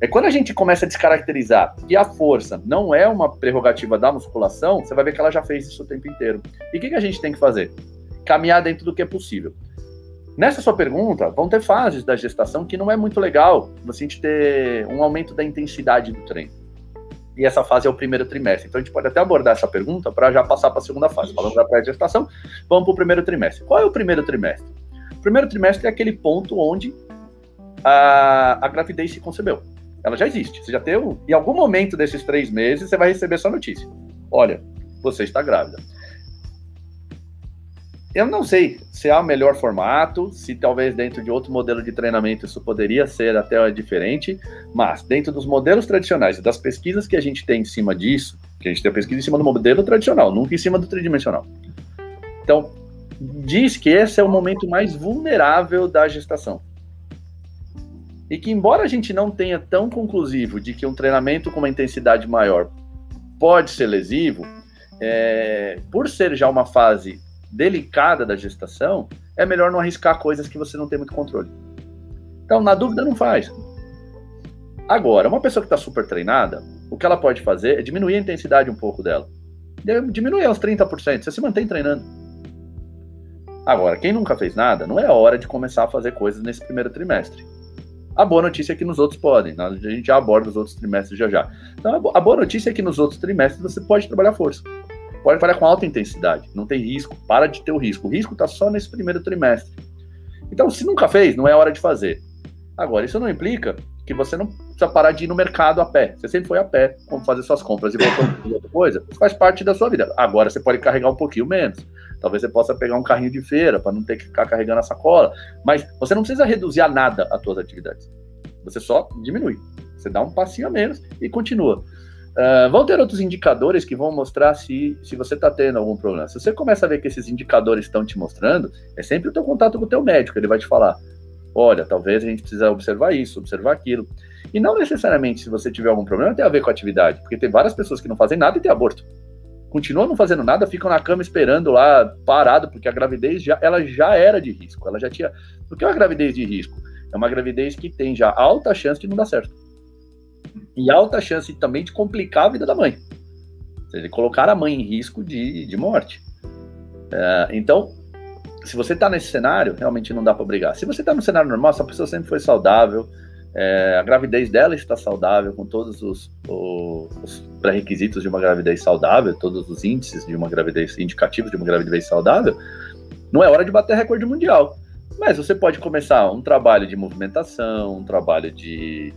É quando a gente começa a descaracterizar que a força não é uma prerrogativa da musculação, você vai ver que ela já fez isso o tempo inteiro. E o que, que a gente tem que fazer? Caminhar dentro do que é possível. Nessa sua pergunta, vão ter fases da gestação que não é muito legal você ter um aumento da intensidade do treino e essa fase é o primeiro trimestre. Então a gente pode até abordar essa pergunta para já passar para a segunda fase. Falando da pré-gestação, vamos para o primeiro trimestre. Qual é o primeiro trimestre? O primeiro trimestre é aquele ponto onde a, a gravidez se concebeu. Ela já existe. Você já teve. Em algum momento desses três meses, você vai receber essa notícia. Olha, você está grávida. Eu não sei se é o melhor formato, se talvez dentro de outro modelo de treinamento isso poderia ser até diferente, mas dentro dos modelos tradicionais e das pesquisas que a gente tem em cima disso, que a gente tem a pesquisa em cima do modelo tradicional, nunca em cima do tridimensional. Então, diz que esse é o momento mais vulnerável da gestação. E que, embora a gente não tenha tão conclusivo de que um treinamento com uma intensidade maior pode ser lesivo, é, por ser já uma fase delicada da gestação, é melhor não arriscar coisas que você não tem muito controle. Então, na dúvida, não faz. Agora, uma pessoa que está super treinada, o que ela pode fazer é diminuir a intensidade um pouco dela. Diminuir aos 30%, você se mantém treinando. Agora, quem nunca fez nada, não é hora de começar a fazer coisas nesse primeiro trimestre. A boa notícia é que nos outros podem, a gente já aborda os outros trimestres já já. Então, a boa notícia é que nos outros trimestres você pode trabalhar força pode trabalhar com alta intensidade, não tem risco, para de ter o risco. O risco está só nesse primeiro trimestre. Então, se nunca fez, não é hora de fazer. Agora, isso não implica que você não precisa parar de ir no mercado a pé. Você sempre foi a pé, como fazer suas compras e para outra coisa. Isso faz parte da sua vida. Agora, você pode carregar um pouquinho menos. Talvez você possa pegar um carrinho de feira para não ter que ficar carregando a sacola. Mas você não precisa reduzir a nada as suas atividades. Você só diminui. Você dá um passinho a menos e continua. Uh, vão ter outros indicadores que vão mostrar se, se você está tendo algum problema. Se você começa a ver que esses indicadores estão te mostrando, é sempre o teu contato com o teu médico, ele vai te falar, olha, talvez a gente precisa observar isso, observar aquilo. E não necessariamente se você tiver algum problema tem a ver com a atividade, porque tem várias pessoas que não fazem nada e têm aborto. Continuam não fazendo nada, ficam na cama esperando lá, parado, porque a gravidez já, ela já era de risco. Ela já tinha. O que é uma gravidez de risco? É uma gravidez que tem já alta chance de não dar certo. E alta chance também de complicar a vida da mãe. Ou seja, colocar a mãe em risco de, de morte. É, então, se você está nesse cenário, realmente não dá para brigar. Se você está no cenário normal, essa pessoa sempre foi saudável, é, a gravidez dela está saudável, com todos os, os pré-requisitos de uma gravidez saudável, todos os índices de uma gravidez, indicativos de uma gravidez saudável, não é hora de bater recorde mundial. Mas você pode começar um trabalho de movimentação, um trabalho de,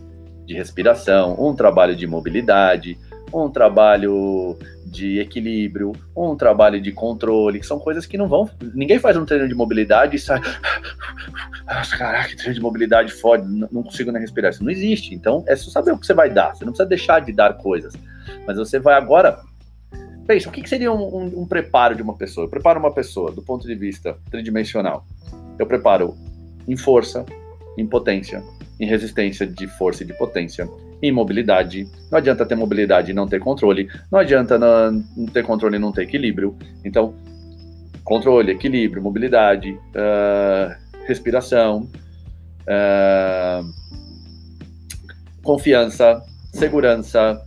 de respiração, um trabalho de mobilidade, um trabalho de equilíbrio, um trabalho de controle, que são coisas que não vão. Ninguém faz um treino de mobilidade e sai. Nossa, caraca, treino de mobilidade fode, não consigo nem respirar. Isso não existe. Então é só saber o que você vai dar. Você não precisa deixar de dar coisas. Mas você vai agora. Pensa, o que seria um, um, um preparo de uma pessoa? Eu preparo uma pessoa do ponto de vista tridimensional. Eu preparo em força, em potência, em resistência de força e de potência, em mobilidade. Não adianta ter mobilidade e não ter controle. Não adianta não, ter controle e não ter equilíbrio. Então, controle, equilíbrio, mobilidade, uh, respiração, uh, confiança, segurança,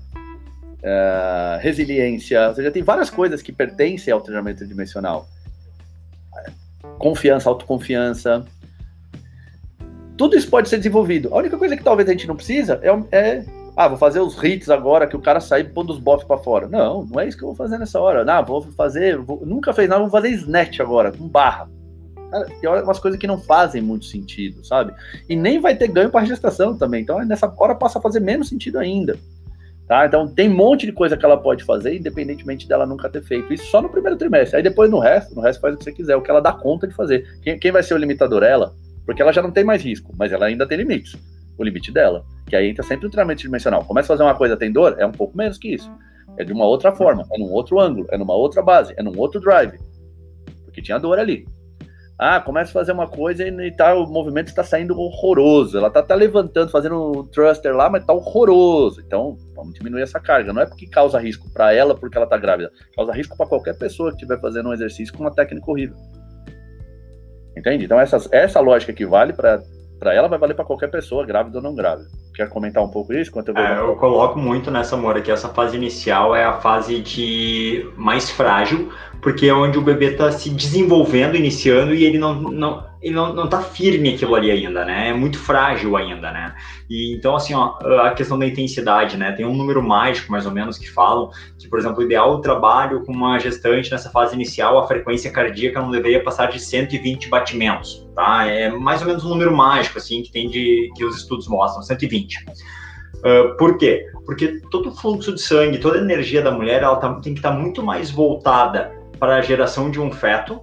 uh, resiliência. Ou seja, tem várias coisas que pertencem ao treinamento dimensional. Confiança, autoconfiança, tudo isso pode ser desenvolvido. A única coisa que talvez a gente não precisa é, é ah, vou fazer os hits agora, que o cara sair pondo os bofs para fora. Não, não é isso que eu vou fazer nessa hora. Não, vou fazer, vou, nunca fez nada, vou fazer snatch agora, com barra. tem umas coisas que não fazem muito sentido, sabe? E nem vai ter ganho para gestação também. Então, nessa hora passa a fazer menos sentido ainda. Tá? Então, tem um monte de coisa que ela pode fazer, independentemente dela nunca ter feito. Isso só no primeiro trimestre. Aí depois no resto, no resto faz o que você quiser, o que ela dá conta de fazer. Quem, quem vai ser o limitador? Ela? Porque ela já não tem mais risco, mas ela ainda tem limites. O limite dela. Que aí entra sempre o treinamento dimensional. Começa a fazer uma coisa, tem dor? É um pouco menos que isso. É de uma outra forma, é num outro ângulo, é numa outra base, é num outro drive. Porque tinha dor ali. Ah, começa a fazer uma coisa e tá, o movimento está saindo horroroso. Ela tá, tá levantando, fazendo um thruster lá, mas tá horroroso. Então, vamos diminuir essa carga. Não é porque causa risco para ela porque ela tá grávida. Causa risco para qualquer pessoa que estiver fazendo um exercício com uma técnica horrível. Entende? Então, essa, essa lógica que vale para ela vai valer para qualquer pessoa, grávida ou não grávida. Quer comentar um pouco isso? Eu, é, eu coloco muito nessa, Moura, que essa fase inicial é a fase de mais frágil, porque é onde o bebê está se desenvolvendo, iniciando, e ele não, não, ele não, não tá firme aquilo ali ainda, né? É muito frágil ainda, né? E então, assim, ó, a questão da intensidade, né? Tem um número mágico, mais ou menos, que falam que, por exemplo, o ideal do trabalho com uma gestante nessa fase inicial, a frequência cardíaca não deveria passar de 120 batimentos, tá? É mais ou menos um número mágico, assim, que tem de que os estudos mostram, 120. Uh, por quê? Porque todo o fluxo de sangue, toda a energia da mulher, ela tá, tem que estar tá muito mais voltada para a geração de um feto,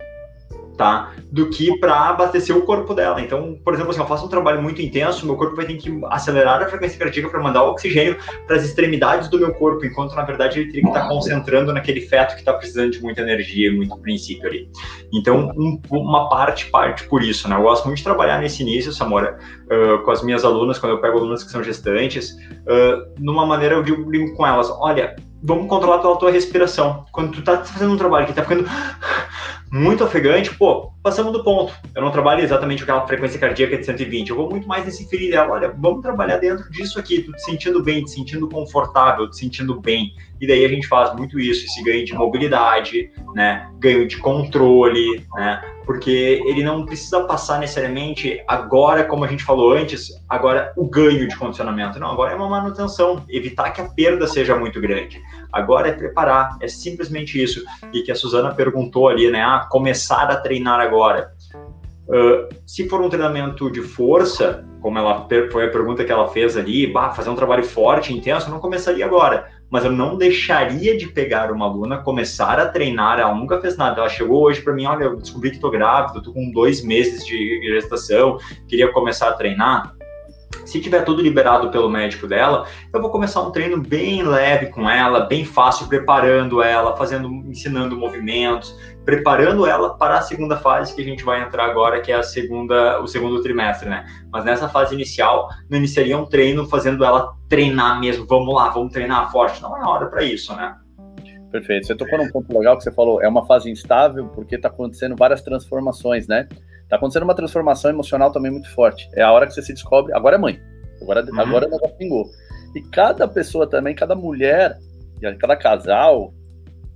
tá? Do que para abastecer o corpo dela. Então, por exemplo, se assim, eu faço um trabalho muito intenso, meu corpo vai ter que acelerar a frequência cardíaca para mandar o oxigênio para as extremidades do meu corpo, enquanto na verdade ele teria que estar tá concentrando naquele feto que está precisando de muita energia, muito princípio ali. Então, um, uma parte parte por isso, né? Eu gosto muito de trabalhar nesse início, Samora, uh, com as minhas alunas, quando eu pego alunas que são gestantes, uh, numa maneira eu digo com elas, olha, vamos controlar a tua respiração. Quando tu tá fazendo um trabalho que tá ficando muito ofegante, pô, passamos do ponto. Eu não trabalho exatamente aquela frequência cardíaca de 120, eu vou muito mais nesse dela. Olha, vamos trabalhar dentro disso aqui, tu te sentindo bem, te sentindo confortável, te sentindo bem. E daí a gente faz muito isso, esse ganho de mobilidade, né? Ganho de controle, né? Porque ele não precisa passar necessariamente agora, como a gente falou antes, agora o ganho de condicionamento. Não, agora é uma manutenção, evitar que a perda seja muito grande. Agora é preparar, é simplesmente isso. E que a Suzana perguntou ali, né? Ah, começar a treinar agora. Uh, se for um treinamento de força, como ela foi a pergunta que ela fez ali, bah, fazer um trabalho forte, intenso, não começaria agora. Mas eu não deixaria de pegar uma aluna, começar a treinar. Ela nunca fez nada. Ela chegou hoje para mim: olha, eu descobri que estou grávida, estou com dois meses de gestação, queria começar a treinar Se tiver tudo liberado pelo médico dela, eu vou começar um treino bem leve com ela, bem fácil, preparando ela, fazendo, ensinando movimentos, preparando ela para a segunda fase que a gente vai entrar agora, que é a segunda, o segundo trimestre, né? Mas nessa fase inicial, não iniciaria um treino fazendo ela treinar mesmo, vamos lá, vamos treinar forte. Não é hora para isso, né? Perfeito. Você tocou num ponto legal que você falou, é uma fase instável porque está acontecendo várias transformações, né? Tá acontecendo uma transformação emocional também muito forte. É a hora que você se descobre, agora é mãe. Agora, uhum. agora o negócio pingou. E cada pessoa também, cada mulher, cada casal,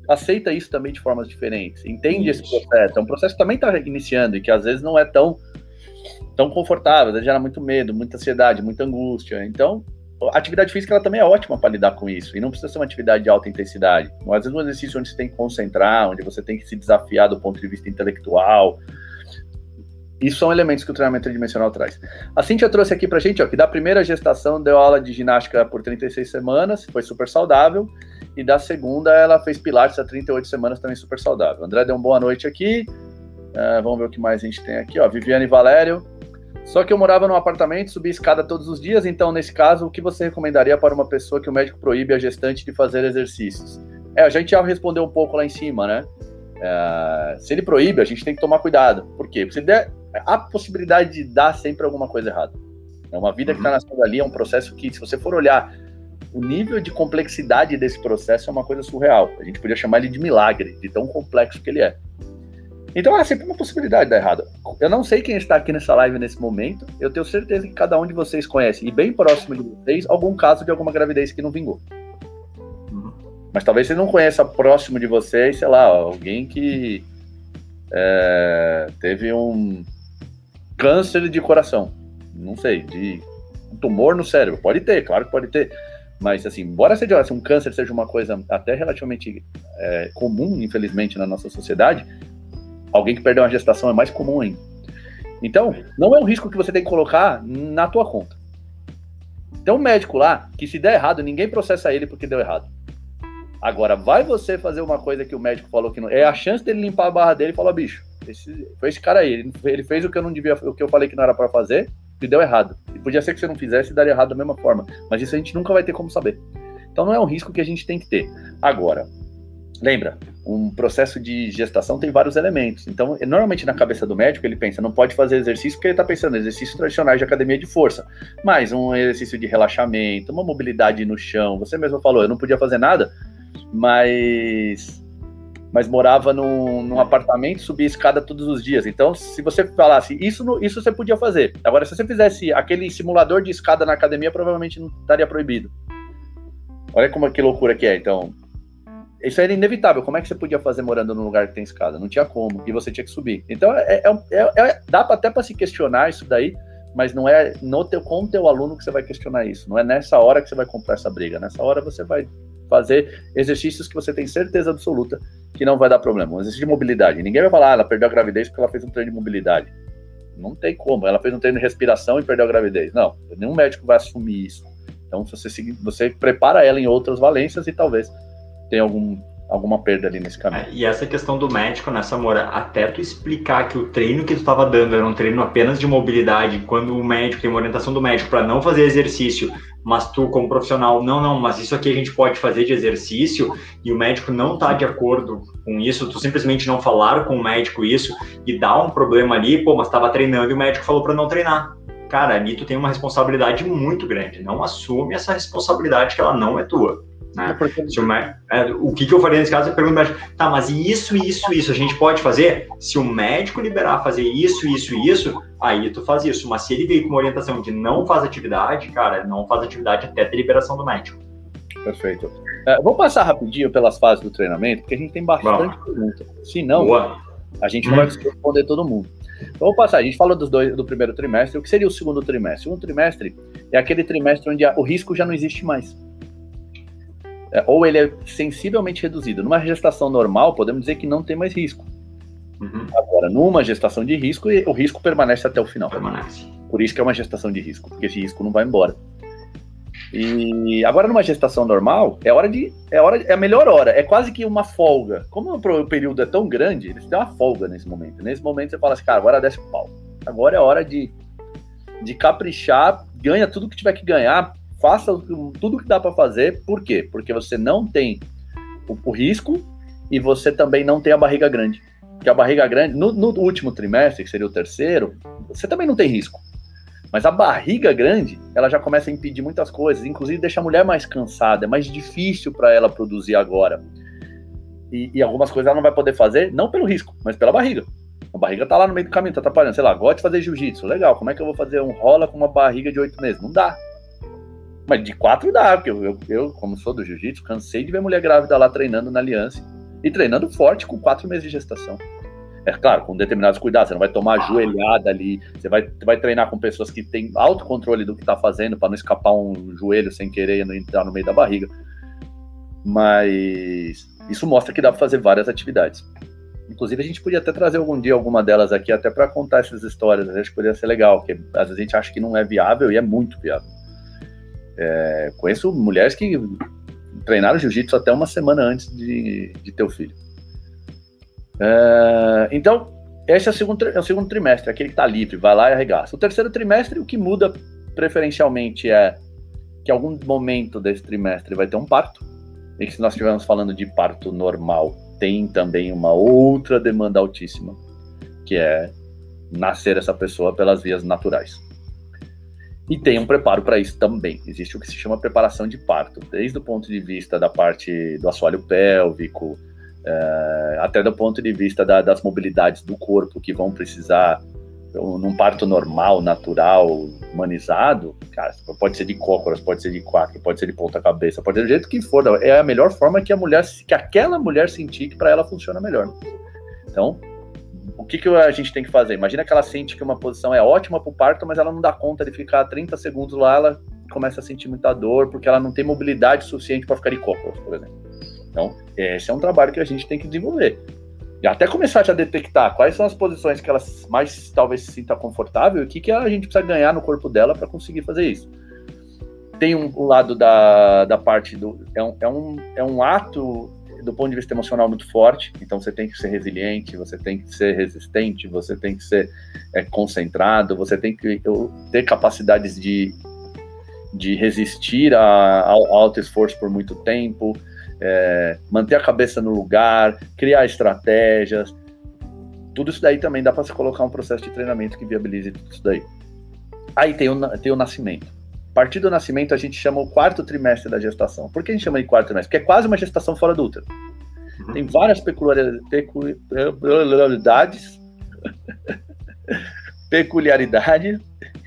aceita isso também de formas diferentes. Entende isso. esse processo. É um processo que também está iniciando e que às vezes não é tão, tão confortável, às vezes gera muito medo, muita ansiedade, muita angústia. Então, a atividade física ela também é ótima para lidar com isso. E não precisa ser uma atividade de alta intensidade. Às vezes um exercício onde você tem que concentrar, onde você tem que se desafiar do ponto de vista intelectual, isso são elementos que o treinamento tridimensional traz. A Cintia trouxe aqui pra gente, ó, que da primeira gestação deu aula de ginástica por 36 semanas, foi super saudável, e da segunda ela fez pilates há 38 semanas, também super saudável. André deu uma boa noite aqui, uh, vamos ver o que mais a gente tem aqui, ó, Viviane Valério. Só que eu morava num apartamento, subia escada todos os dias, então nesse caso, o que você recomendaria para uma pessoa que o médico proíbe a gestante de fazer exercícios? É, a gente já respondeu um pouco lá em cima, né? É, se ele proíbe, a gente tem que tomar cuidado. Por quê? Porque se der a possibilidade de dar sempre alguma coisa errada. É uma vida que está uhum. nascendo ali, é um processo que, se você for olhar o nível de complexidade desse processo é uma coisa surreal. A gente podia chamar ele de milagre, de tão complexo que ele é. Então há sempre uma possibilidade de dar errado. Eu não sei quem está aqui nessa live nesse momento. Eu tenho certeza que cada um de vocês conhece, e bem próximo de vocês, algum caso de alguma gravidez que não vingou. Mas talvez você não conheça próximo de vocês, sei lá, alguém que é, teve um, câncer de coração. Não sei, de um tumor no cérebro. Pode ter, claro que pode ter. Mas, assim, embora seja assim, um câncer seja uma coisa até relativamente é, comum, infelizmente, na nossa sociedade, alguém que perdeu uma gestação é mais comum ainda. Então, não é um risco que você tem que colocar na tua conta. Tem um médico lá que se der errado, ninguém processa ele porque deu errado. Agora, vai você fazer uma coisa que o médico falou que não. É a chance dele limpar a barra dele e falar, bicho, esse, foi esse cara aí. Ele, ele, fez o que eu não devia, o que eu falei que não era para fazer e deu errado. E podia ser que você não fizesse e daria errado da mesma forma. Mas isso a gente nunca vai ter como saber. Então não é um risco que a gente tem que ter. Agora, lembra, um processo de gestação tem vários elementos. Então, normalmente na cabeça do médico, ele pensa, não pode fazer exercício porque ele está pensando exercícios tradicionais de academia de força. Mas um exercício de relaxamento, uma mobilidade no chão. Você mesmo falou, eu não podia fazer nada, mas mas morava num, num apartamento, subia escada todos os dias. Então, se você falasse isso, isso você podia fazer. Agora, se você fizesse aquele simulador de escada na academia, provavelmente não estaria proibido. Olha como que loucura que é. Então, isso era inevitável. Como é que você podia fazer morando num lugar que tem escada? Não tinha como. E você tinha que subir. Então, é, é, é, é dá até para se questionar isso daí, mas não é no teu, com o teu aluno que você vai questionar isso. Não é nessa hora que você vai comprar essa briga. Nessa hora você vai fazer exercícios que você tem certeza absoluta que não vai dar problema. Um exercício de mobilidade. Ninguém vai falar, ah, ela perdeu a gravidez porque ela fez um treino de mobilidade. Não tem como. Ela fez um treino de respiração e perdeu a gravidez. Não, nenhum médico vai assumir isso. Então você, você prepara ela em outras valências e talvez tenha algum alguma perda ali nesse caminho. É, e essa questão do médico né, mora, até tu explicar que o treino que tu estava dando era um treino apenas de mobilidade, quando o médico tem uma orientação do médico para não fazer exercício, mas tu como profissional, não, não, mas isso aqui a gente pode fazer de exercício e o médico não está de acordo com isso, tu simplesmente não falar com o médico isso e dá um problema ali, pô, mas estava treinando e o médico falou para não treinar. Cara, ali tu tem uma responsabilidade muito grande, não assume essa responsabilidade que ela não é tua. Né? É o, é, o que, que, eu faria nesse caso? Eu pergunto médico, tá, mas isso, isso, isso, a gente pode fazer? Se o médico liberar fazer isso, isso e isso, aí tu faz isso. Mas se ele veio com uma orientação de não faz atividade, cara, não faz atividade até ter liberação do médico. Perfeito. Uh, vou passar rapidinho pelas fases do treinamento, porque a gente tem bastante Bom. pergunta. Se não, Boa. a gente não vai conseguir responder todo mundo. Então, vou passar. A gente falou dos dois, do primeiro trimestre. O que seria o segundo trimestre? O segundo trimestre é aquele trimestre onde o risco já não existe mais é, ou ele é sensivelmente reduzido. Numa gestação normal, podemos dizer que não tem mais risco. Uhum. Agora, numa gestação de risco, o risco permanece até o final. Permanece. Por isso que é uma gestação de risco, porque esse risco não vai embora. E agora numa gestação normal, é hora de é hora é a melhor hora, é quase que uma folga. Como o período é tão grande, eles têm uma folga nesse momento. Nesse momento você fala assim, cara, agora desce o pau. Agora é hora de de caprichar ganha tudo que tiver que ganhar, faça tudo que dá para fazer. Por quê? Porque você não tem o, o, risco e você também não tem a barriga grande. Porque a barriga grande, no, no último trimestre, que seria o terceiro, você também não tem risco. Mas a barriga grande, ela já começa a impedir muitas coisas, inclusive deixa a mulher mais cansada, é mais difícil para ela produzir agora. E, e, algumas coisas ela não vai poder fazer, não pelo risco, mas pela barriga. A barriga tá lá no meio do caminho, tá atrapalhando. Sei lá, gosto de fazer jiu-jitsu, legal. Como é que eu vou fazer um rola com uma barriga de oito meses? Não dá. Mas de quatro dá, porque eu, eu, eu como sou do jiu-jitsu, cansei de ver mulher grávida lá treinando na aliança e treinando forte com quatro meses de gestação. É claro, com determinados cuidados, você não vai tomar joelhada ali, você vai, vai treinar com pessoas que têm autocontrole do que está fazendo para não escapar um joelho sem querer e entrar no meio da barriga. Mas isso mostra que dá para fazer várias atividades. Inclusive, a gente podia até trazer algum dia alguma delas aqui, até para contar essas histórias. Acho que poderia ser legal, porque às vezes a gente acha que não é viável e é muito viável. É, conheço mulheres que treinaram jiu-jitsu até uma semana antes de, de ter o filho. É, então, esse é o, segundo, é o segundo trimestre, aquele que está livre, vai lá e arregaça. O terceiro trimestre, o que muda preferencialmente é que algum momento desse trimestre vai ter um parto, e que se nós estivermos falando de parto normal, tem também uma outra demanda altíssima, que é nascer essa pessoa pelas vias naturais. E tem um preparo para isso também. Existe o que se chama preparação de parto, desde o ponto de vista da parte do assoalho pélvico, é, até do ponto de vista da, das mobilidades do corpo que vão precisar num parto normal, natural, humanizado, cara, pode ser de cócoras, pode ser de quatro, pode ser de ponta cabeça, pode ser do jeito que for, é a melhor forma que a mulher, que aquela mulher sentir que para ela funciona melhor. Então, o que, que a gente tem que fazer? Imagina que ela sente que uma posição é ótima para o parto, mas ela não dá conta de ficar 30 segundos lá, ela começa a sentir muita dor, porque ela não tem mobilidade suficiente para ficar de cócoras, por exemplo. Então, esse é um trabalho que a gente tem que desenvolver. E até começar a detectar quais são as posições que ela mais talvez se sinta confortável e o que, que a gente precisa ganhar no corpo dela para conseguir fazer isso. Tem um, um, lado da, da parte do. É um, é, um, é um ato do ponto de vista emocional muito forte, então você tem que ser resiliente, você tem que ser resistente, você tem que ser é, concentrado, você tem que ter capacidades de, de resistir a, ao alto esforço por muito tempo, é, manter a cabeça no lugar, criar estratégias. Tudo isso daí também dá para se colocar um processo de treinamento que viabilize tudo isso daí. Aí tem o, tem o nascimento. A partir do nascimento, a gente chama o quarto trimestre da gestação. Por que a gente chama de quarto trimestre? Porque é quase uma gestação fora do útero. Uhum. Tem várias peculiaridades, peculiaridades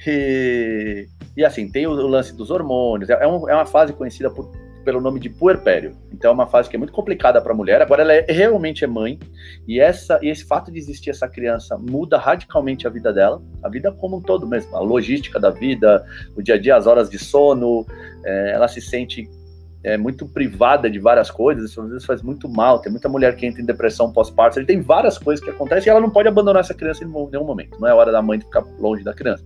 e, e assim, tem o, lance dos hormônios. É, um, é uma fase conhecida por pelo nome de puerpério. Então é uma fase que é muito complicada para a mulher. Agora ela é, realmente é mãe e essa e esse fato de existir essa criança muda radicalmente a vida dela, a vida como um todo mesmo, a logística da vida, o dia a dia, as horas de sono. É, ela se sente é, muito privada de várias coisas, isso às vezes faz muito mal. Tem muita mulher que entra em depressão pós-parto, tem várias coisas que acontecem e ela não pode abandonar essa criança em nenhum momento. Não é hora da mãe ficar longe da criança.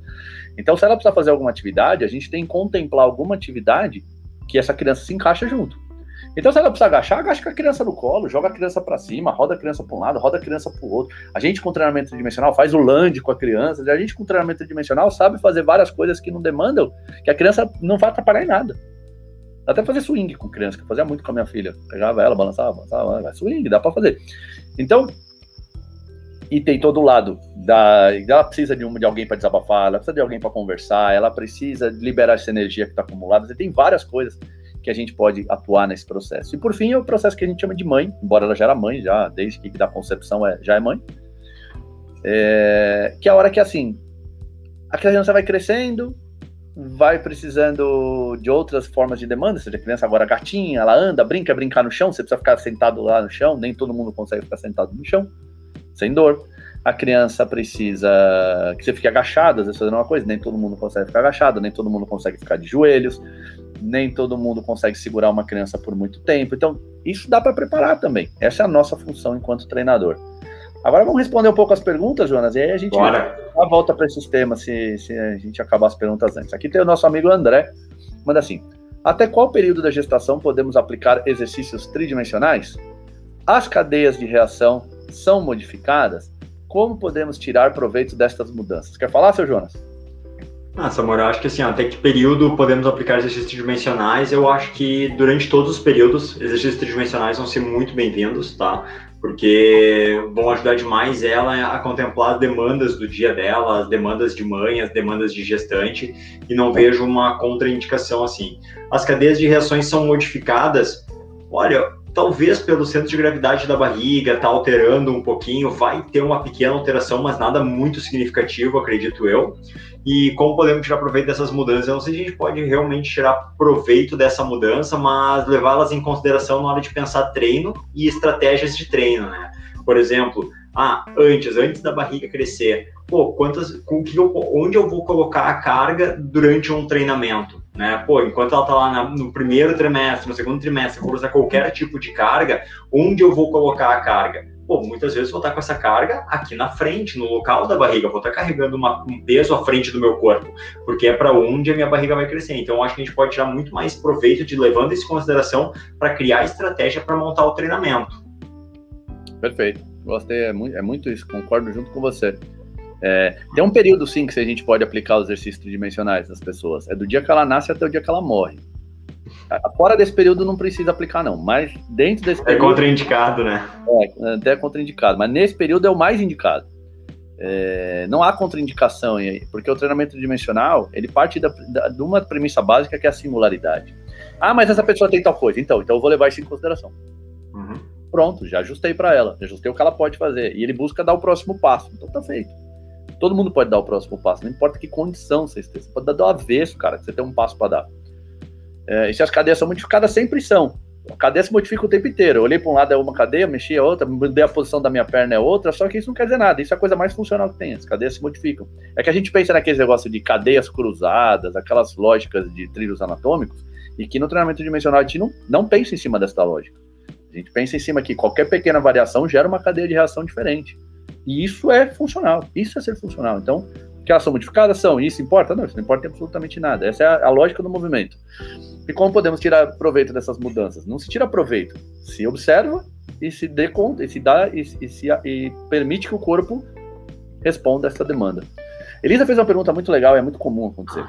Então, se ela precisar fazer alguma atividade, a gente tem que contemplar alguma atividade que essa criança se encaixa junto. Então, se ela precisa agachar, agacha com a criança no colo, joga a criança para cima, roda a criança para um lado, roda a criança para o outro. A gente com treinamento dimensional faz o land com a criança, a gente com treinamento dimensional sabe fazer várias coisas que não demandam, que a criança não vai atrapalhar em nada. Até fazer swing com criança, que eu fazia muito com a minha filha. Pegava ela, balançava, balançava, swing, dá para fazer. Então, e tem todo o lado da ela precisa de, um, de alguém para desabafar, ela precisa de alguém para conversar, ela precisa liberar essa energia que está acumulada. Você tem várias coisas que a gente pode atuar nesse processo. E por fim, é o processo que a gente chama de mãe, embora ela já era mãe, já desde que da concepção é, já é mãe, é, que é a hora que assim a criança vai crescendo, vai precisando de outras formas de demanda, seja a criança agora gatinha, ela anda, brinca, brincar no chão, você precisa ficar sentado lá no chão, nem todo mundo consegue ficar sentado no chão sem dor. A criança precisa que você fique agachado, às vezes fazendo uma coisa, nem todo mundo consegue ficar agachado, nem todo mundo consegue ficar de joelhos, nem todo mundo consegue segurar uma criança por muito tempo. Então, isso dá para preparar também. Essa é a nossa função enquanto treinador. Agora vamos responder um pouco as perguntas, Jonas, e aí a gente Bora. volta para esses temas se, se a gente acabar as perguntas antes. Aqui tem o nosso amigo André, manda assim: Até qual período da gestação podemos aplicar exercícios tridimensionais? As cadeias de reação são modificadas, como podemos tirar proveito destas mudanças? Quer falar, seu Jonas? Ah, Samora, acho que assim, até que período podemos aplicar exercícios tridimensionais? Eu acho que durante todos os períodos, exercícios tridimensionais vão ser muito bem-vindos, tá? Porque vão ajudar demais ela a contemplar as demandas do dia dela, as demandas de mãe, as demandas de gestante, e não vejo uma contraindicação assim. As cadeias de reações são modificadas, olha, talvez pelo centro de gravidade da barriga tá alterando um pouquinho, vai ter uma pequena alteração, mas nada muito significativo, acredito eu. E como podemos tirar proveito dessas mudanças? Eu não sei se a gente pode realmente tirar proveito dessa mudança, mas levá-las em consideração na hora de pensar treino e estratégias de treino, né? Por exemplo, ah, antes, antes da barriga crescer, pô, quantas, com que eu, onde eu vou colocar a carga durante um treinamento? Né? Pô, enquanto ela tá lá na, no primeiro trimestre, no segundo trimestre, eu vou usar qualquer tipo de carga, onde eu vou colocar a carga? Pô, muitas vezes vou estar com essa carga aqui na frente, no local da barriga, vou estar carregando uma, um peso à frente do meu corpo, porque é para onde a minha barriga vai crescer. Então, acho que a gente pode tirar muito mais proveito de levando isso em consideração para criar estratégia para montar o treinamento. Perfeito. Gostei, é muito, é muito isso, concordo junto com você. É, tem um período, sim, que a gente pode aplicar os exercícios tridimensionais das pessoas. É do dia que ela nasce até o dia que ela morre. Fora desse período não precisa aplicar, não. Mas dentro desse é período. É contraindicado, né? É, até é contraindicado. Mas nesse período é o mais indicado. É, não há contraindicação, porque o treinamento tridimensional ele parte da, da, de uma premissa básica que é a singularidade. Ah, mas essa pessoa tem tal coisa. Então, então eu vou levar isso em consideração. Uhum. Pronto, já ajustei para ela, já ajustei o que ela pode fazer. E ele busca dar o próximo passo. Então tá feito. Todo mundo pode dar o próximo passo, não importa que condição você esteja. Você pode dar do avesso, cara, que você tem um passo para dar. É, e se as cadeias são modificadas, sempre são. A cadeia se modifica o tempo inteiro. Eu olhei para um lado é uma cadeia, mexi a outra, mudei a posição da minha perna é outra, só que isso não quer dizer nada. Isso é a coisa mais funcional que tem. As cadeias se modificam. É que a gente pensa naqueles negócios de cadeias cruzadas, aquelas lógicas de trilhos anatômicos, e que no treinamento dimensional a gente não, não pensa em cima dessa lógica. A gente pensa em cima que qualquer pequena variação gera uma cadeia de reação diferente. E isso é funcional, isso é ser funcional. Então, que elas são modificadas, são, isso importa? Não, isso não importa absolutamente nada. Essa é a, a, lógica do movimento. E como podemos tirar proveito dessas mudanças? Não se tira proveito, se observa e se dê conta, e se dá e, e, se, e permite que o corpo responda a essa demanda. Elisa fez uma pergunta muito legal, é muito comum acontecer.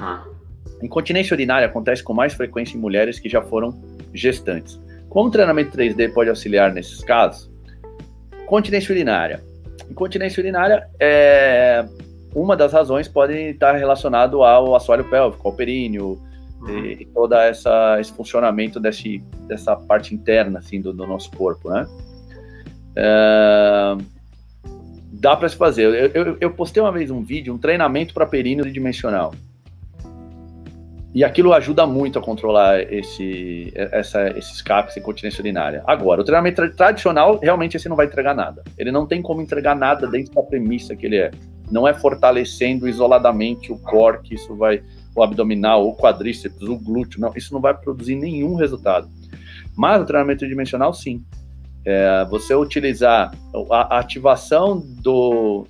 Incontinência urinária acontece com mais frequência em mulheres que já foram gestantes. Como o treinamento 3D pode auxiliar nesses casos? Continência urinária. Incontinência urinária é uma das razões pode estar relacionado ao assoalho pélvico, ao períneo, uhum. e, e toda essa esse funcionamento desse, dessa parte interna assim do, do nosso corpo, né? É, dá para se fazer. Eu, eu, eu, postei uma vez um vídeo, um treinamento para períneo tridimensional. E aquilo ajuda muito a controlar esse, essa, esse escape, essa incontinência urinária. Agora, o treinamento tradicional, realmente, esse não vai entregar nada. Ele não tem como entregar nada dentro da premissa que ele é. Não é fortalecendo isoladamente o core, que isso vai, o abdominal, o quadríceps, o glúteo, não, isso não vai produzir nenhum resultado. Mas o treinamento dimensional, sim. É, você utilizar a, ativação do,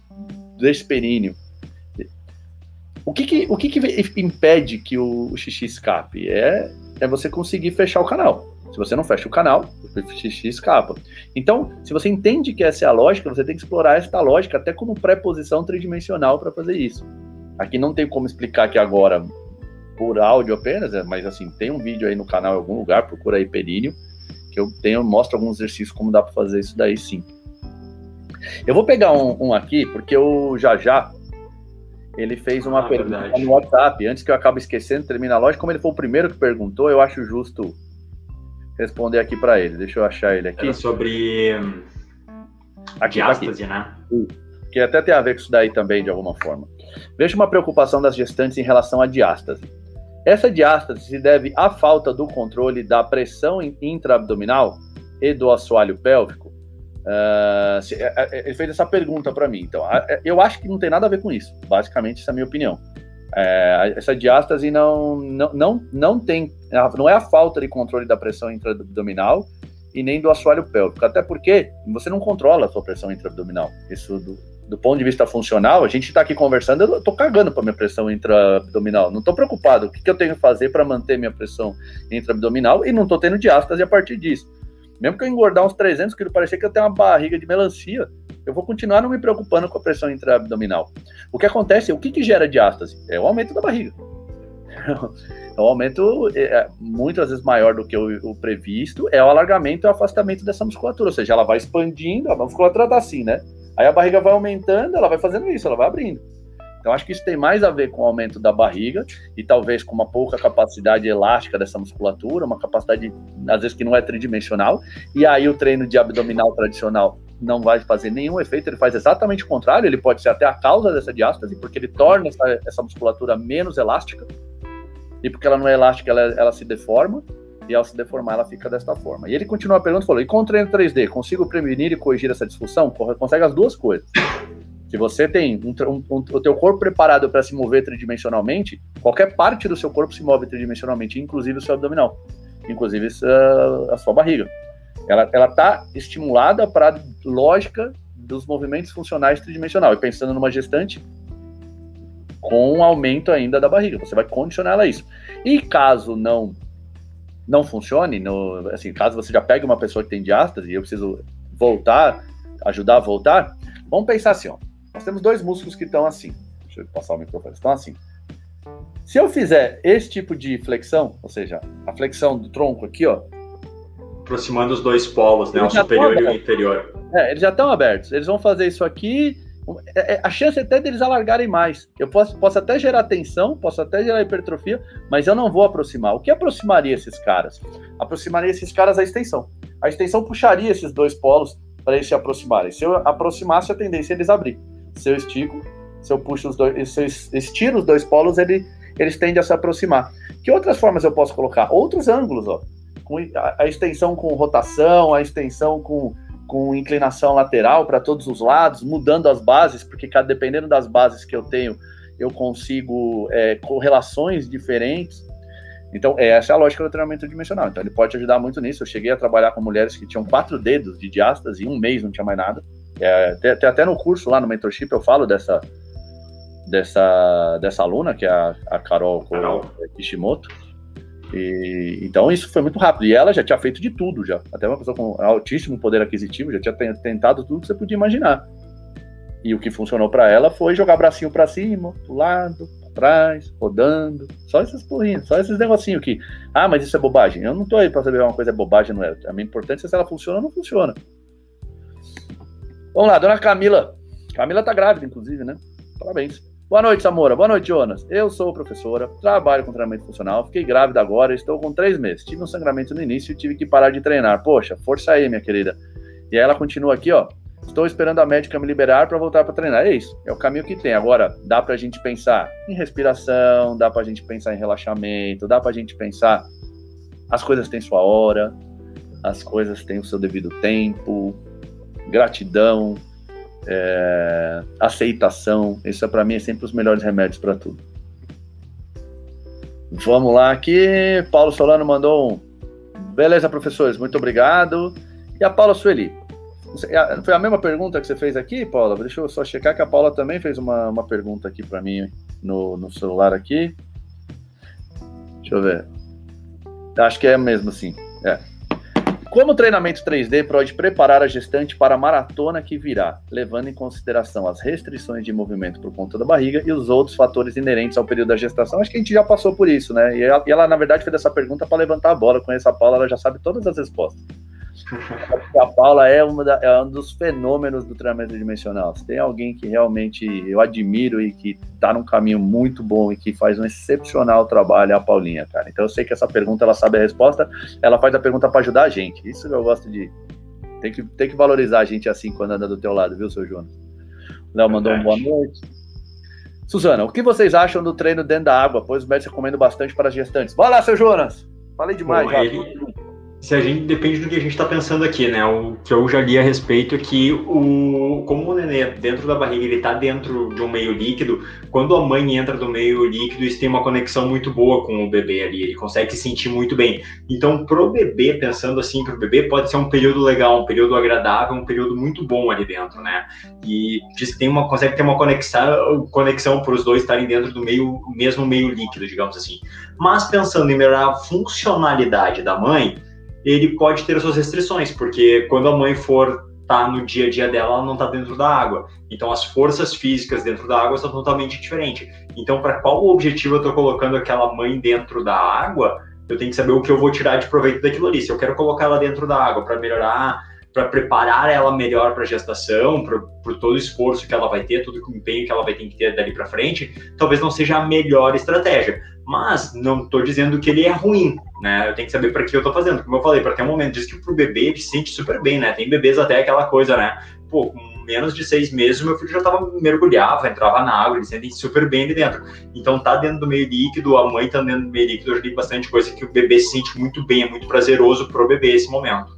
desse períneo o que, que o que, que, impede que o, o xixi escape? É, é você conseguir fechar o canal. Se você não fecha o canal, o xixi escapa. Então, se você entende que essa é a lógica, você tem que explorar esta lógica até como pré-posição tridimensional para fazer isso. Aqui não tem como explicar aqui agora por áudio apenas, é, mas assim, tem um vídeo aí no canal em algum lugar, procura aí períneo, que eu tenho, mostro alguns exercícios como dá para fazer isso daí sim. Eu vou pegar um, um aqui, porque eu já já ele fez uma ah, pergunta verdade. no WhatsApp. Antes que eu acabe esquecendo, termina a loja. Como ele foi o primeiro que perguntou, eu acho justo responder aqui para ele. Deixa eu achar ele aqui. Era sobre hum, aqui, diástase, né? Que até tem a ver com isso daí também, de alguma forma. Vejo uma preocupação das gestantes em relação à diástase. Essa diástase se deve à falta do controle da pressão intraabdominal e do assoalho pélvico Uh, é, é, ele fez essa pergunta para mim. Então, eu acho que não tem nada a ver com isso. Basicamente, essa é a minha opinião. É, essa diástase não, não, não, não tem, não é a falta de controle da pressão intraabdominal e nem do assoalho pélvico. Até porque você não controla a sua pressão intraabdominal. Isso, do, do ponto de vista funcional, a gente está aqui conversando, eu estou cagando para minha pressão intraabdominal. Não estou preocupado. O que, que eu tenho que fazer para manter minha pressão intraabdominal e não estou tendo diástase a partir disso. Mesmo que eu engordar uns 300 quilos, parecia que eu tenho uma barriga de melancia. Eu vou continuar não me preocupando com a pressão intraabdominal. O que acontece, o que, que gera diástase? É o aumento da barriga. É um aumento é, é, muitas vezes maior do que o, o, previsto, é o alargamento e o afastamento dessa musculatura, ou seja, ela vai expandindo, a musculatura tá assim, né? Aí a barriga vai aumentando, ela vai fazendo isso, ela vai abrindo. Então, acho que isso tem mais a ver com o aumento da barriga e talvez com uma pouca capacidade elástica dessa musculatura, uma capacidade, às vezes, que não é tridimensional. E aí, o treino de abdominal tradicional não vai fazer nenhum efeito, ele faz exatamente o contrário, ele pode ser até a causa dessa diástase, porque ele torna essa, essa musculatura menos elástica, e porque ela não é elástica, ela, ela se deforma, e ao se deformar, ela fica desta forma. E ele continua a pergunta, falou, e com o treino 3D, consigo prevenir e corrigir essa disfunção? Consegue as duas coisas. Se você tem um, um, um, o teu corpo preparado para se mover tridimensionalmente, qualquer parte do seu corpo se move tridimensionalmente, inclusive o seu abdominal, inclusive a, a sua barriga. Ela está estimulada para lógica dos movimentos funcionais tridimensional. E pensando numa gestante, com um aumento ainda da barriga, você vai condicionar ela a isso. E caso não não funcione, no, assim, caso você já pegue uma pessoa que tem diástase e eu preciso voltar, ajudar a voltar, vamos pensar assim, ó. Temos dois músculos que estão assim. Deixa eu passar o microfone. Estão assim. Se eu fizer esse tipo de flexão, ou seja, a flexão do tronco aqui, ó. Aproximando os dois polos, né? O superior e o inferior. É, eles já estão abertos. Eles vão fazer isso aqui. É, é, a chance é até deles alargarem mais. Eu posso, posso até gerar tensão, posso até gerar hipertrofia, mas eu não vou aproximar. O que aproximaria esses caras? Aproximaria esses caras a extensão. A extensão puxaria esses dois polos para eles se aproximarem. Se eu aproximasse, a tendência é eles abrir. Se eu estico, se eu puxo os dois, se eu estiro os dois polos, ele, eles tendem a se aproximar. Que outras formas eu posso colocar? Outros ângulos, ó. A, extensão com rotação, a extensão com, com inclinação lateral para todos os lados, mudando as bases, porque dependendo das bases que eu tenho, eu consigo é, correlações diferentes. Então, essa é a lógica do treinamento dimensional. Então, ele pode ajudar muito nisso. Eu cheguei a trabalhar com mulheres que tinham quatro dedos de diástase e um mês não tinha mais nada. É, tem, tem, até no curso lá no mentorship eu falo dessa dessa dessa aluna que é a, a Carol, Carol. Kishimoto. E, então isso foi muito rápido. E ela já tinha feito de tudo já. Até uma pessoa com altíssimo poder aquisitivo já tinha tentado tudo que você podia imaginar. E o que funcionou para ela foi jogar bracinho para cima, pro lado, pra trás, rodando. Só esses porrinhos, só esses negocinhos que. Ah, mas isso é bobagem. Eu não tô aí para saber uma coisa é bobagem, não é. A minha importância é se ela funciona ou não funciona. Vamos lá, dona Camila. Camila tá grávida, inclusive, né? Parabéns. Boa noite, Samora. Boa noite, Jonas. Eu sou professora, trabalho com treinamento funcional, fiquei grávida agora, estou com três meses. Tive um sangramento no início e tive que parar de treinar. Poxa, força aí, minha querida. E aí ela continua aqui, ó. Estou esperando a médica me liberar para voltar para treinar. É isso, é o caminho que tem. Agora, dá para a gente pensar em respiração, dá para a gente pensar em relaxamento, dá para a gente pensar. As coisas têm sua hora, as coisas têm o seu devido tempo, gratidão, é, aceitação. Isso é para mim é sempre os melhores remédios para tudo. Vamos lá aqui. Paulo Solano mandou um. Beleza, professores, muito obrigado. E a Paula Sueli. Foi a mesma pergunta que você fez aqui, Paula? Deixa eu só checar que a Paula também fez uma, uma pergunta aqui para mim no, no celular aqui. Deixa eu ver. Acho que é mesmo assim. É. Como treinamento 3D pode preparar a gestante para a maratona que virá, levando em consideração as restrições de movimento por conta da barriga e os outros fatores inerentes ao período da gestação? Acho que a gente já passou por isso, né? E ela, e ela na verdade, fez essa pergunta para levantar a bola. Com essa Paula, ela já sabe todas as respostas. A Paula é, da, é um dos fenômenos do treinamento dimensional. Se tem alguém que realmente eu admiro e que está num caminho muito bom e que faz um excepcional trabalho, é a Paulinha, cara. Então eu sei que essa pergunta ela sabe a resposta, ela faz a pergunta para ajudar a gente. Isso eu gosto de. Tem que, tem que valorizar a gente assim quando anda do teu lado, viu, seu Jonas? Léo mandou uma boa noite. Suzana, o que vocês acham do treino dentro da água? Pois o médico recomenda bastante para as gestantes. Vai lá, seu Jonas! Falei demais Bom, já. Ele, se a gente depende do que a gente está pensando aqui, né? O que eu já li a respeito é que o como o nenê dentro da barriga ele está dentro de um meio líquido, quando a mãe entra no meio líquido, isso tem uma conexão muito boa com o bebê ali, ele consegue se sentir muito bem. Então, pro bebê, pensando assim, pro bebê pode ser um período legal, um período agradável, um período muito bom ali dentro, né? E diz que tem uma consegue ter uma conexão, conexão para os dois estarem dentro do meio mesmo meio líquido, digamos assim. Mas pensando em melhorar a funcionalidade da mãe, ele pode ter as suas restrições, porque quando a mãe for tá no dia a dia dela, ela não tá dentro da água. Então as forças físicas dentro da água são totalmente diferentes. Então para qual objetivo eu tô colocando aquela mãe dentro da água? Eu tenho que saber o que eu vou tirar de proveito daquilo ali. Se eu quero colocar ela dentro da água para melhorar para preparar ela melhor para a gestação, por todo o esforço que ela vai ter, todo o empenho que ela vai ter que ter dali para frente, talvez não seja a melhor estratégia. Mas não estou dizendo que ele é ruim, né? Eu tenho que saber para que eu estou fazendo. Como eu falei, para ter um momento, diz que para o bebê ele se sente super bem, né? Tem bebês até aquela coisa, né? Pô, com menos de seis meses, meu filho já estava mergulhava, entrava na água, eles sentem super bem ali dentro. Então tá dentro do meio líquido, a mãe tá dentro do meio líquido, eu já li bastante coisa que o bebê se sente muito bem, é muito prazeroso pro bebê esse momento.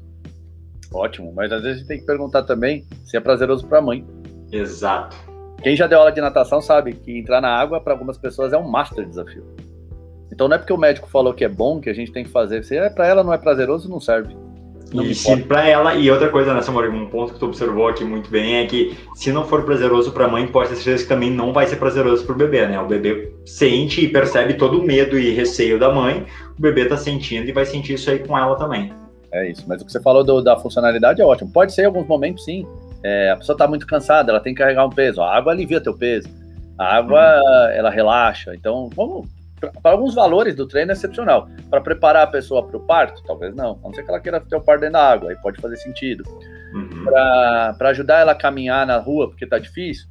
Ótimo, mas às vezes a gente tem que perguntar também se é prazeroso para a mãe. Exato. Quem já deu aula de natação sabe que entrar na água para algumas pessoas é um master desafio. Então não é porque o médico falou que é bom que a gente tem que fazer. Se é para ela não é prazeroso, não serve. Não e se para ela, e outra coisa nessa né, um ponto que tu observou aqui muito bem é que se não for prazeroso para a mãe, pode ter certeza que também não vai ser prazeroso para o bebê, né? O bebê sente e percebe todo o medo e receio da mãe, o bebê tá sentindo e vai sentir isso aí com ela também. É isso. Mas o que você falou do, da funcionalidade é ótimo. Pode ser em alguns momentos, sim. É, a pessoa está muito cansada, ela tem que carregar um peso. A água alivia teu peso. A água, uhum. ela relaxa. Então, vamos. Para alguns valores do treino é excepcional. Para preparar a pessoa para o parto, talvez não. A não ser que ela queira ter o parto dentro da água, aí pode fazer sentido. Uhum. Para ajudar ela a caminhar na rua porque está difícil,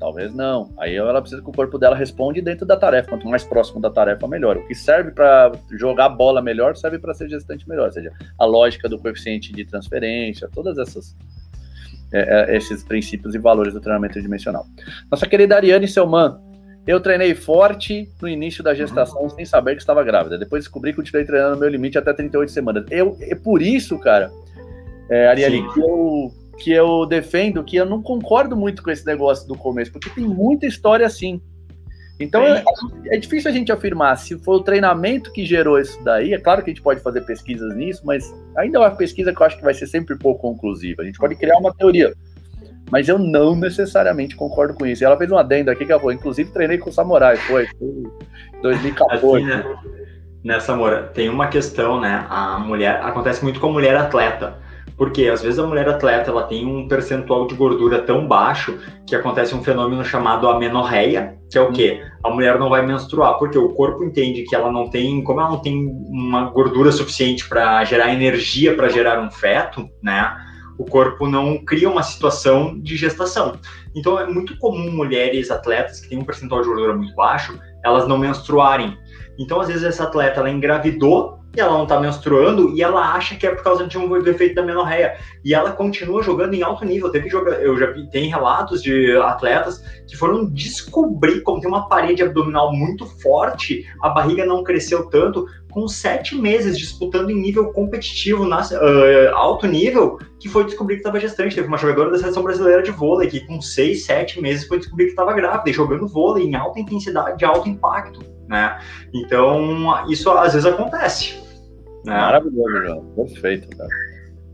Talvez não. Aí ela precisa que o corpo dela responde dentro da tarefa. Quanto mais próximo da tarefa, melhor. O que serve para jogar bola melhor serve para ser gestante melhor. Ou seja, a lógica do coeficiente de transferência, todas essas é, é, esses princípios e valores do treinamento dimensional. Nossa querida Ariane Selman, eu treinei forte no início da gestação sem saber que estava grávida. Depois descobri que continuei treinando no meu limite até 38 semanas. Eu, é por isso, cara, é, Ariane, que eu que eu defendo que eu não concordo muito com esse negócio do começo, porque tem muita história assim. Então é, é, difícil a gente afirmar se foi o treinamento que gerou isso daí. É claro que a gente pode fazer pesquisas nisso, mas ainda é uma pesquisa que eu acho que vai ser sempre pouco conclusiva. A gente pode criar uma teoria, mas eu não necessariamente concordo com isso. E ela fez um adendo aqui que falou, inclusive treinei com o Samurai, foi, foi 2014. Assim, né? Nessa, Moura, tem uma questão, né? A mulher, acontece muito com a mulher atleta porque às vezes a mulher atleta ela tem um percentual de gordura tão baixo que acontece um fenômeno chamado amenorreia, que é o quê? A mulher não vai menstruar, porque o corpo entende que ela não tem, como ela não tem uma gordura suficiente para gerar energia para gerar um feto, né? O corpo não cria uma situação de gestação. Então é muito comum mulheres atletas que têm um percentual de gordura muito baixo, elas não menstruarem. Então às vezes essa atleta ela engravidou e ela não tá menstruando e ela acha que é por causa de um efeito da menorreia. E ela continua jogando em alto nível. Teve joga... Eu já vi, tem relatos de atletas que foram descobrir como tem uma parede abdominal muito forte, a barriga não cresceu tanto, com sete meses disputando em nível competitivo, na, uh, alto nível, que foi descobrir que estava gestante. Teve uma jogadora da seleção brasileira de vôlei que com seis, sete meses foi descobrir que estava grávida e jogando vôlei em alta intensidade, de alto impacto né? Então, isso às vezes acontece. Né? Maravilhoso, João. Perfeito, cara.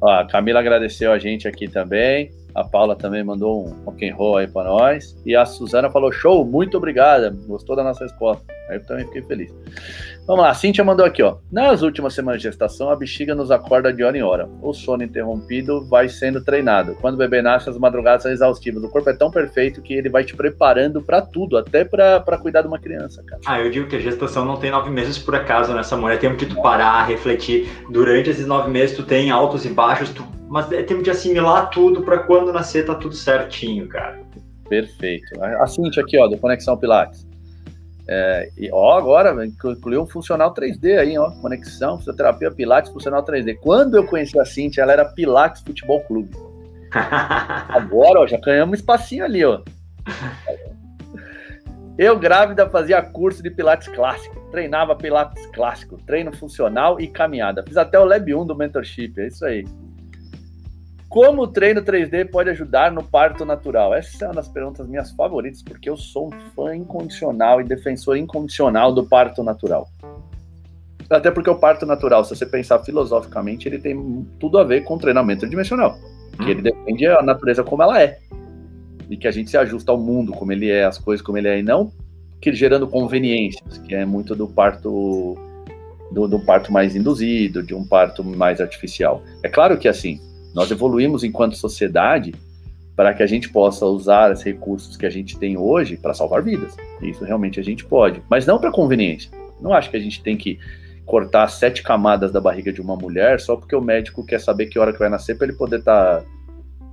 Ó, a Camila agradeceu a gente aqui também. A Paula também mandou um rock and roll aí para nós. E a Suzana falou: show, muito obrigada. Gostou da nossa resposta. Aí eu também fiquei feliz. Vamos lá, a Cíntia mandou aqui, ó. Nas últimas semanas de gestação, a bexiga nos acorda de hora em hora. O sono interrompido vai sendo treinado. Quando o bebê nasce, as madrugadas são exaustivas. O corpo é tão perfeito que ele vai te preparando para tudo, até para cuidar de uma criança, cara. Ah, eu digo que a gestação não tem nove meses por acaso nessa mulher. É tempo de tu parar, refletir. Durante esses nove meses, tu tem altos e baixos, tu... mas é tempo de assimilar tudo para quando nascer tá tudo certinho, cara. Perfeito. A Cintia aqui, ó, do Conexão Pilates. É, e ó, agora incluiu um funcional 3D aí, ó, conexão, fisioterapia, Pilates, funcional 3D. Quando eu conheci a Cintia, ela era Pilates Futebol Clube. Agora, ó, já ganhamos um espacinho ali, ó. Eu, grávida, fazia curso de Pilates clássico, treinava Pilates clássico, treino funcional e caminhada. Fiz até o Lab 1 do Mentorship, é isso aí. Como o treino 3D pode ajudar no parto natural? Essa é uma das perguntas minhas favoritas, porque eu sou um fã incondicional e defensor incondicional do parto natural. Até porque o parto natural, se você pensar filosoficamente, ele tem tudo a ver com treinamento dimensional. Que ele depende da natureza como ela é. E que a gente se ajusta ao mundo como ele é, as coisas como ele é, e não que gerando conveniências, que é muito do parto do, do parto mais induzido, de um parto mais artificial. É claro que assim, Nós evoluímos enquanto sociedade para que a gente possa usar os recursos que a gente tem hoje para salvar vidas. Isso realmente a gente pode, mas não para conveniência. Não acho que a gente tem que cortar sete camadas da barriga de uma mulher só porque o médico quer saber que hora que vai nascer para ele poder estar tá,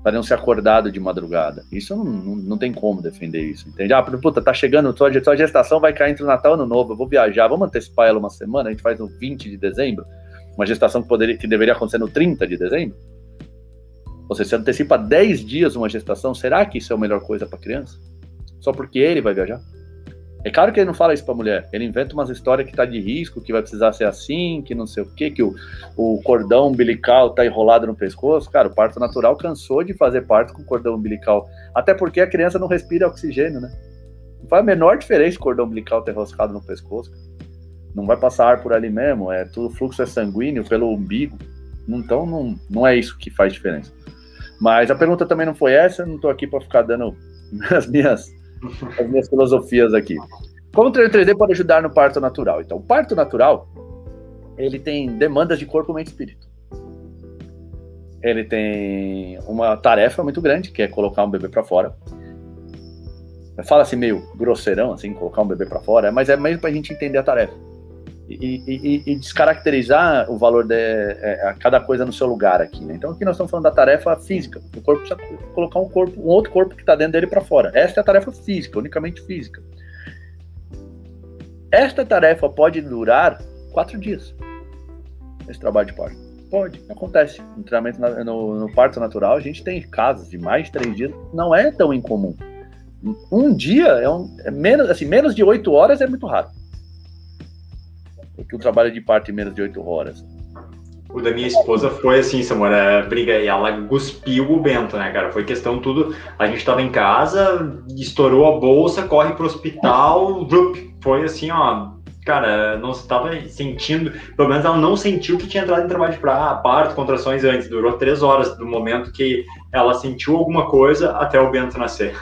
para não ser acordado de madrugada. Isso não, não, não, tem como defender isso, entende? Ah, puta, tá chegando, sua, sua gestação vai cair entre o Natal e o Ano Novo, eu vou viajar, vamos antecipar ela uma semana, a gente faz no 20 de dezembro, uma gestação que, poderia, que deveria acontecer no 30 de dezembro? Você se antecipa 10 dias uma gestação, será que isso é a melhor coisa para criança? Só porque ele vai viajar? É claro que ele não fala isso para mulher. Ele inventa umas histórias que tá de risco, que vai precisar ser assim, que não sei o quê, que o, o cordão umbilical tá enrolado no pescoço. Cara, o parto natural cansou de fazer parto com cordão umbilical. Até porque a criança não respira oxigênio, né? Não faz a menor diferença o cordão umbilical ter roscado no pescoço. Não vai passar ar por ali mesmo, é tudo fluxo é sanguíneo pelo umbigo. Então não, não é isso que faz diferença. Mas a pergunta também não foi essa, não estou aqui para ficar dando as minhas, as minhas filosofias aqui. Como o treino 3D pode ajudar no parto natural? Então, o parto natural, ele tem demandas de corpo, mente e espírito. Ele tem uma tarefa muito grande, que é colocar um bebê para fora. Fala assim meio grosseirão, assim, colocar um bebê para fora, mas é mesmo para a gente entender a tarefa e, e, e, descaracterizar o valor de é, cada coisa no seu lugar aqui. Né? Então aqui nós estamos falando da tarefa física. O corpo precisa colocar um corpo, um outro corpo que está dentro dele para fora. Esta é a tarefa física, unicamente física. Esta tarefa pode durar quatro dias. Esse trabalho de parto. Pode, acontece. No treinamento no, no parto natural, a gente tem casos de mais de três dias. Não é tão incomum. Um dia é, um, é menos, assim, menos de oito horas é muito raro que o trabalho de parto em menos de oito horas. O da minha esposa foi assim, Samora, briga e ela cuspiu o Bento, né, cara? Foi questão tudo. A gente tava em casa, estourou a bolsa, corre pro hospital, foi assim, ó. Cara, não estava sentindo, pelo menos ela não sentiu que tinha entrado em trabalho de parto, contrações antes. Durou três horas do momento que ela sentiu alguma coisa até o Bento nascer.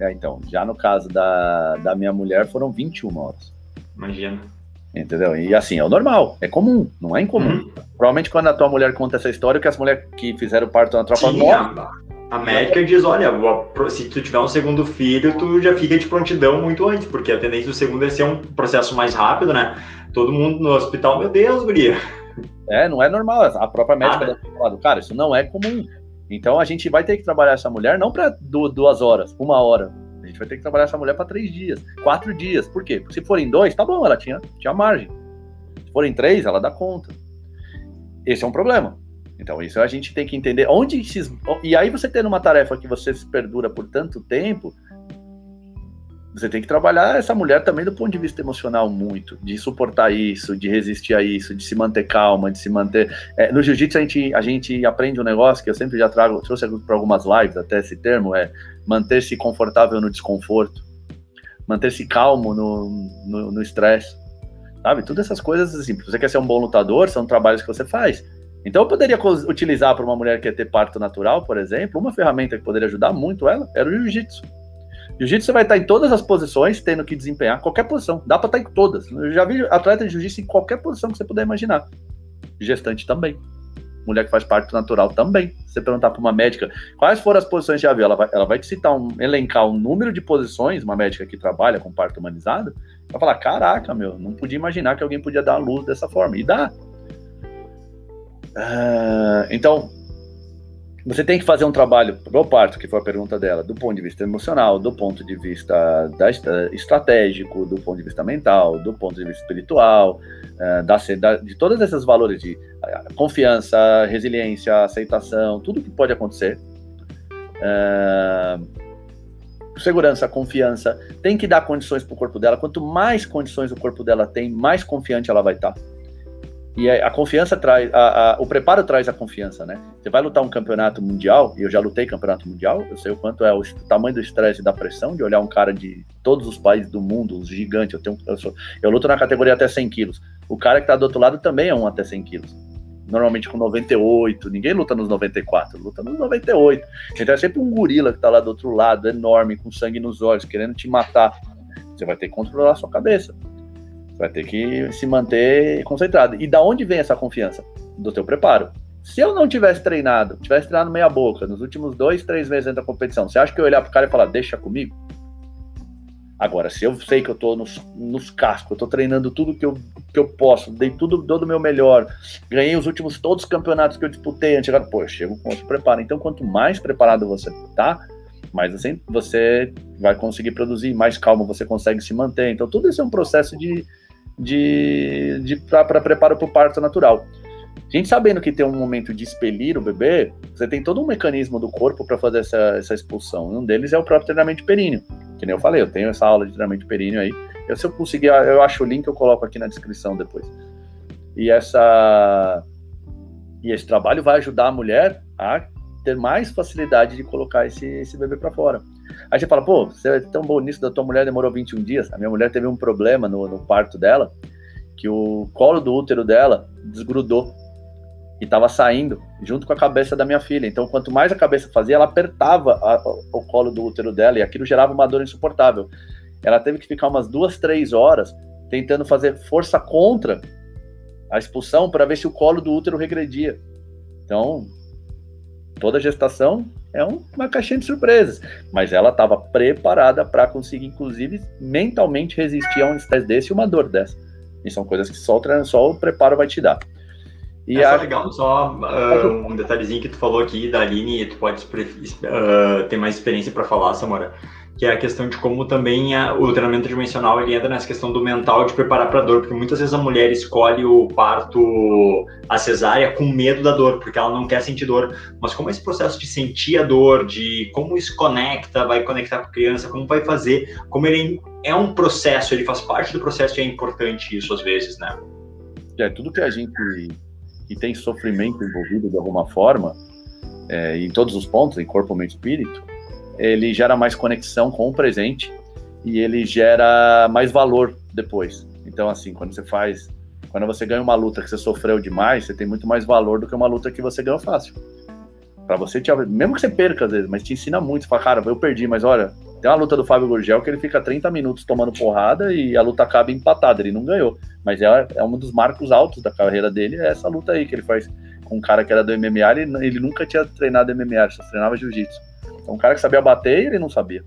É, então, já no caso da, da minha mulher foram 21 horas. Imagina. Entendeu? E assim, é o normal, é comum, não é incomum. Uhum. Provavelmente quando a tua mulher conta essa história, que as mulheres que fizeram parto na tropa Sim, a, a médica diz, olha, se tu tiver um segundo filho, tu já fica de prontidão muito antes, porque a tendência do segundo é ser um processo mais rápido, né? Todo mundo no hospital, meu Deus, guria. É, não é normal. A própria médica ah, deve ter falado, cara, isso não é comum. Então a gente vai ter que trabalhar essa mulher não para duas horas, uma hora, a gente vai ter que trabalhar essa mulher para três dias, quatro dias. Por quê? Porque se forem dois, tá bom, ela tinha, tinha margem. Se forem três, ela dá conta. Esse é um problema. Então, isso a gente tem que entender onde esses. E aí, você tendo uma tarefa que você se perdura por tanto tempo, você tem que trabalhar essa mulher também do ponto de vista emocional muito, de suportar isso, de resistir a isso, de se manter calma, de se manter. É, no jiu-jitsu a gente, a gente aprende um negócio que eu sempre já trago, trouxe para algumas lives até esse termo, é manter-se confortável no desconforto, manter-se calmo no estresse, sabe? Todas essas coisas, assim, você quer ser um bom lutador, são trabalhos que você faz. Então eu poderia utilizar para uma mulher que quer ter parto natural, por exemplo, uma ferramenta que poderia ajudar muito ela era o jiu-jitsu. Jiu-jitsu você vai estar em todas as posições, tendo que desempenhar qualquer posição. Dá para estar em todas. Eu já vi atleta de jiu-jitsu em qualquer posição que você puder imaginar. Gestante também mulher que faz parto natural também. Você perguntar para uma médica quais foram as posições de avião, ela vai, ela vai te citar um, elencar um número de posições, uma médica que trabalha com parto humanizado, vai falar: caraca, meu, não podia imaginar que alguém podia dar a luz dessa forma. E dá. Uh, então, você tem que fazer um trabalho pro parto, que foi a pergunta dela, do ponto de vista emocional, do ponto de vista da, estratégico, do ponto de vista mental, do ponto de vista espiritual, uh, da, da, de todos esses valores de uh, confiança, resiliência, aceitação, tudo que pode acontecer. Uh, segurança, confiança, tem que dar condições para o corpo dela. Quanto mais condições o corpo dela tem, mais confiante ela vai estar. Tá. E a, confiança traz, a, a, o preparo traz a confiança, né? Você vai lutar um campeonato mundial, e eu já lutei campeonato mundial, eu sei o quanto é o, o tamanho do estresse e da pressão de olhar um cara de todos os países do mundo, os gigantes. Eu, tenho, eu, sou, eu luto na categoria até 100 quilos. O cara que tá do outro lado também é um até 100 quilos. Normalmente com 98, ninguém luta nos 94, luta nos 98. Então é sempre um gorila que tá lá do outro lado, enorme, com sangue nos olhos, querendo te matar. Você vai ter que controlar a sua cabeça. Vai ter que se manter concentrado. E da onde vem essa confiança? Do teu preparo. Se eu não tivesse treinado, tivesse treinado meia boca nos últimos dois, três meses dentro da competição, você acha que eu olhar pro cara e falar, deixa comigo? Agora, se eu sei que eu tô nos, nos cascos, eu tô treinando tudo que eu, que eu posso, dei tudo, todo o meu melhor, ganhei os últimos todos os campeonatos que eu disputei antes, pô, eu chego com outro preparo. Então, quanto mais preparado você tá, mais você, você vai conseguir produzir, mais calmo você consegue se manter. Então, tudo isso é um processo de, de, de para preparo para o parto natural. A gente sabendo que tem um momento de expelir o bebê, você tem todo um mecanismo do corpo para fazer essa, essa expulsão. Um deles é o próprio treinamento períneo. Que nem eu falei, eu tenho essa aula de treinamento períneo aí. Eu, se eu conseguir, eu acho o link, eu coloco aqui na descrição depois. E essa e esse trabalho vai ajudar a mulher a ter mais facilidade de colocar esse, esse bebê para fora. Aí você fala, pô, você é tão bom nisso da tua mulher, demorou 21 dias. A minha mulher teve um problema no, no parto dela, que o colo do útero dela desgrudou e estava saindo junto com a cabeça da minha filha. Então, quanto mais a cabeça fazia, ela apertava a, o colo do útero dela e aquilo gerava uma dor insuportável. Ela teve que ficar umas duas, três horas tentando fazer força contra a expulsão para ver se o colo do útero regredia. Então, toda gestação é uma caixinha de surpresas, mas ela estava preparada para conseguir, inclusive, mentalmente resistir a um estresse desse e uma dor dessa. E são coisas que só o, só o preparo vai te dar. E é a... só legal, só uh, um detalhezinho que tu falou aqui da Aline, tu pode uh, ter mais experiência para falar, Samora, que é a questão de como também a, o treinamento dimensional ele entra nessa questão do mental de preparar para dor, porque muitas vezes a mulher escolhe o parto, a cesárea, com medo da dor, porque ela não quer sentir dor. Mas como esse processo de sentir a dor, de como isso conecta, vai conectar com a criança, como vai fazer, como ele é um processo, ele faz parte do processo e é importante isso às vezes, né? É, tudo que a gente que tem sofrimento envolvido de alguma forma, é, em todos os pontos, em corpo, mente e espírito, ele gera mais conexão com o presente e ele gera mais valor depois. Então, assim, quando você faz. Quando você ganha uma luta que você sofreu demais, você tem muito mais valor do que uma luta que você ganhou fácil. Para você, te, mesmo que você perca às vezes, mas te ensina muito. Você fala, cara, eu perdi, mas olha, tem uma luta do Fábio Gurgel que ele fica 30 minutos tomando porrada e a luta acaba empatada, ele não ganhou. Mas é, é um dos marcos altos da carreira dele, é essa luta aí que ele faz com um cara que era do MMA, ele, ele nunca tinha treinado MMA, só treinava jiu-jitsu. Então, um cara que sabia bater e ele não sabia.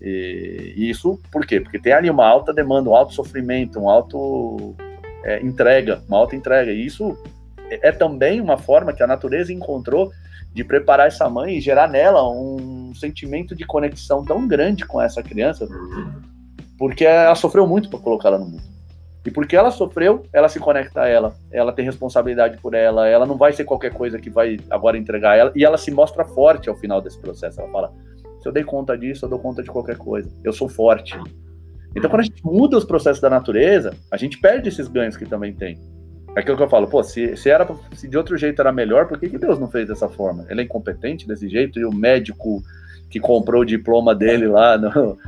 E, e, isso por quê? Porque tem ali uma alta demanda, um alto sofrimento, um alto é, entrega, uma alta entrega. E isso é, é também uma forma que a natureza encontrou de preparar essa mãe e gerar nela um sentimento de conexão tão grande com essa criança, porque ela sofreu muito para colocar ela no mundo. E porque ela sofreu, ela se conecta a ela, ela tem responsabilidade por ela, ela não vai ser qualquer coisa que vai agora entregar ela, e ela se mostra forte ao final desse processo. Ela fala: se eu dei conta disso, eu dou conta de qualquer coisa, eu sou forte. Então, quando a gente muda os processos da natureza, a gente perde esses ganhos que também tem. É aquilo que eu falo, pô, se, se, era, se de outro jeito era melhor, por que, que Deus não fez dessa forma? Ele é incompetente desse jeito e o médico que comprou o diploma dele lá no,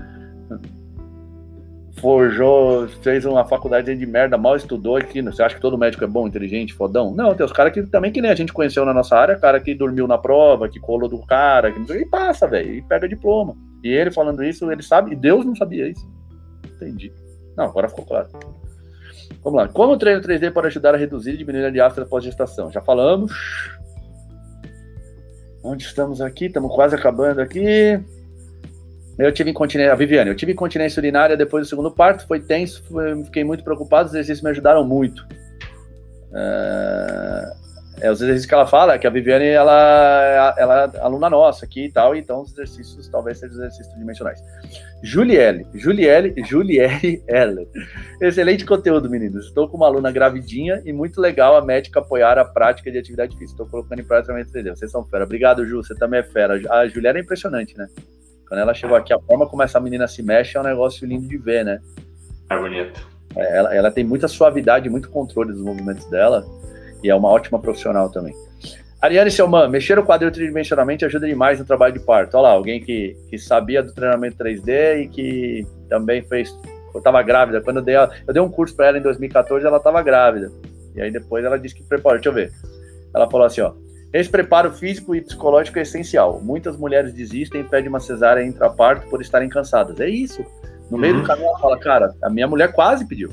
forjou, fez uma faculdade de merda, mal estudou aqui. Você acha que todo médico é bom, inteligente, fodão? Não, tem os caras que também que nem a gente conheceu na nossa área, cara que dormiu na prova, que colou do cara, que e passa, velho, e pega diploma. E ele falando isso, ele sabe, e Deus não sabia isso. Entendi. Não, agora ficou claro. Vamos lá. Como o treino 3D pode ajudar a reduzir e diminuir a diástase pós-gestação? Já falamos. Onde estamos aqui? Estamos quase acabando aqui. Eu tive incontinência, a Viviane, eu tive incontinência urinária depois do segundo parto, foi tenso, foi, fiquei muito preocupado, os exercícios me ajudaram muito. Uh, é, os exercícios que ela fala, é que a Viviane, ela, ela é aluna nossa aqui e tal, então os exercícios talvez sejam exercícios tridimensionais. Julielle, Julielle, Julielle Heller. Excelente conteúdo, meninos. Estou com uma aluna gravidinha e muito legal a médica apoiar a prática de atividade física. Estou colocando em prática também, Vocês são fera. Obrigado, Ju, você também é fera. A Julielle é impressionante, né? Quando ela chegou aqui, a forma como essa menina se mexe é um negócio lindo de ver, né? É bonito. É, ela, ela tem muita suavidade, muito controle dos movimentos dela e é uma ótima profissional também. Ariane Selman, mexer o quadril tridimensionalmente ajuda demais no trabalho de parto. Olha lá, alguém que, que sabia do treinamento 3D e que também fez. Eu estava grávida. Quando eu dei, eu dei um curso para ela em 2014, ela estava grávida. E aí depois ela disse que preparou. Deixa eu ver. Ela falou assim: ó, esse preparo físico e psicológico é essencial. Muitas mulheres desistem e pedem uma cesárea intraparto por estarem cansadas. É isso. No meio uhum. do caminho ela fala, cara, a minha mulher quase pediu.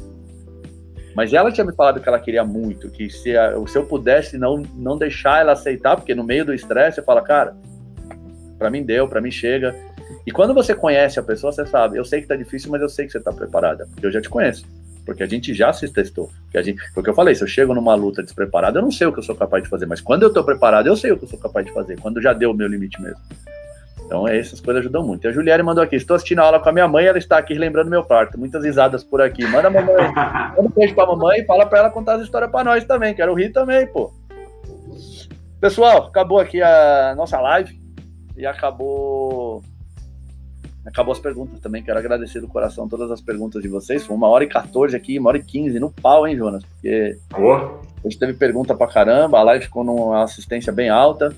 Mas ela tinha me falado que ela queria muito, que se, se eu pudesse não, não deixar ela aceitar, porque no meio do estresse você fala, cara, para mim deu, para mim chega. E quando você conhece a pessoa, você sabe, eu sei que tá difícil, mas eu sei que você tá preparada, porque eu já te conheço. Porque a gente já se testou. Porque, a gente, porque eu falei, se eu chego numa luta despreparada, eu não sei o que eu sou capaz de fazer, mas quando eu tô preparado, eu sei o que eu sou capaz de fazer, quando já deu o meu limite mesmo. Então, essas coisas ajudam muito. E a Juliane mandou aqui: estou assistindo a aula com a minha mãe, ela está aqui lembrando meu parto. Muitas risadas por aqui. Manda a mamãe, manda um beijo pra mamãe e fala para ela contar as histórias para nós também. Quero rir também, pô. Pessoal, acabou aqui a nossa live e acabou. Acabou as perguntas também. Quero agradecer do coração todas as perguntas de vocês. Foi uma hora e 14 aqui, uma hora e 15 no pau, hein, Jonas? Porque oh. hoje teve pergunta pra caramba, a live ficou numa assistência bem alta.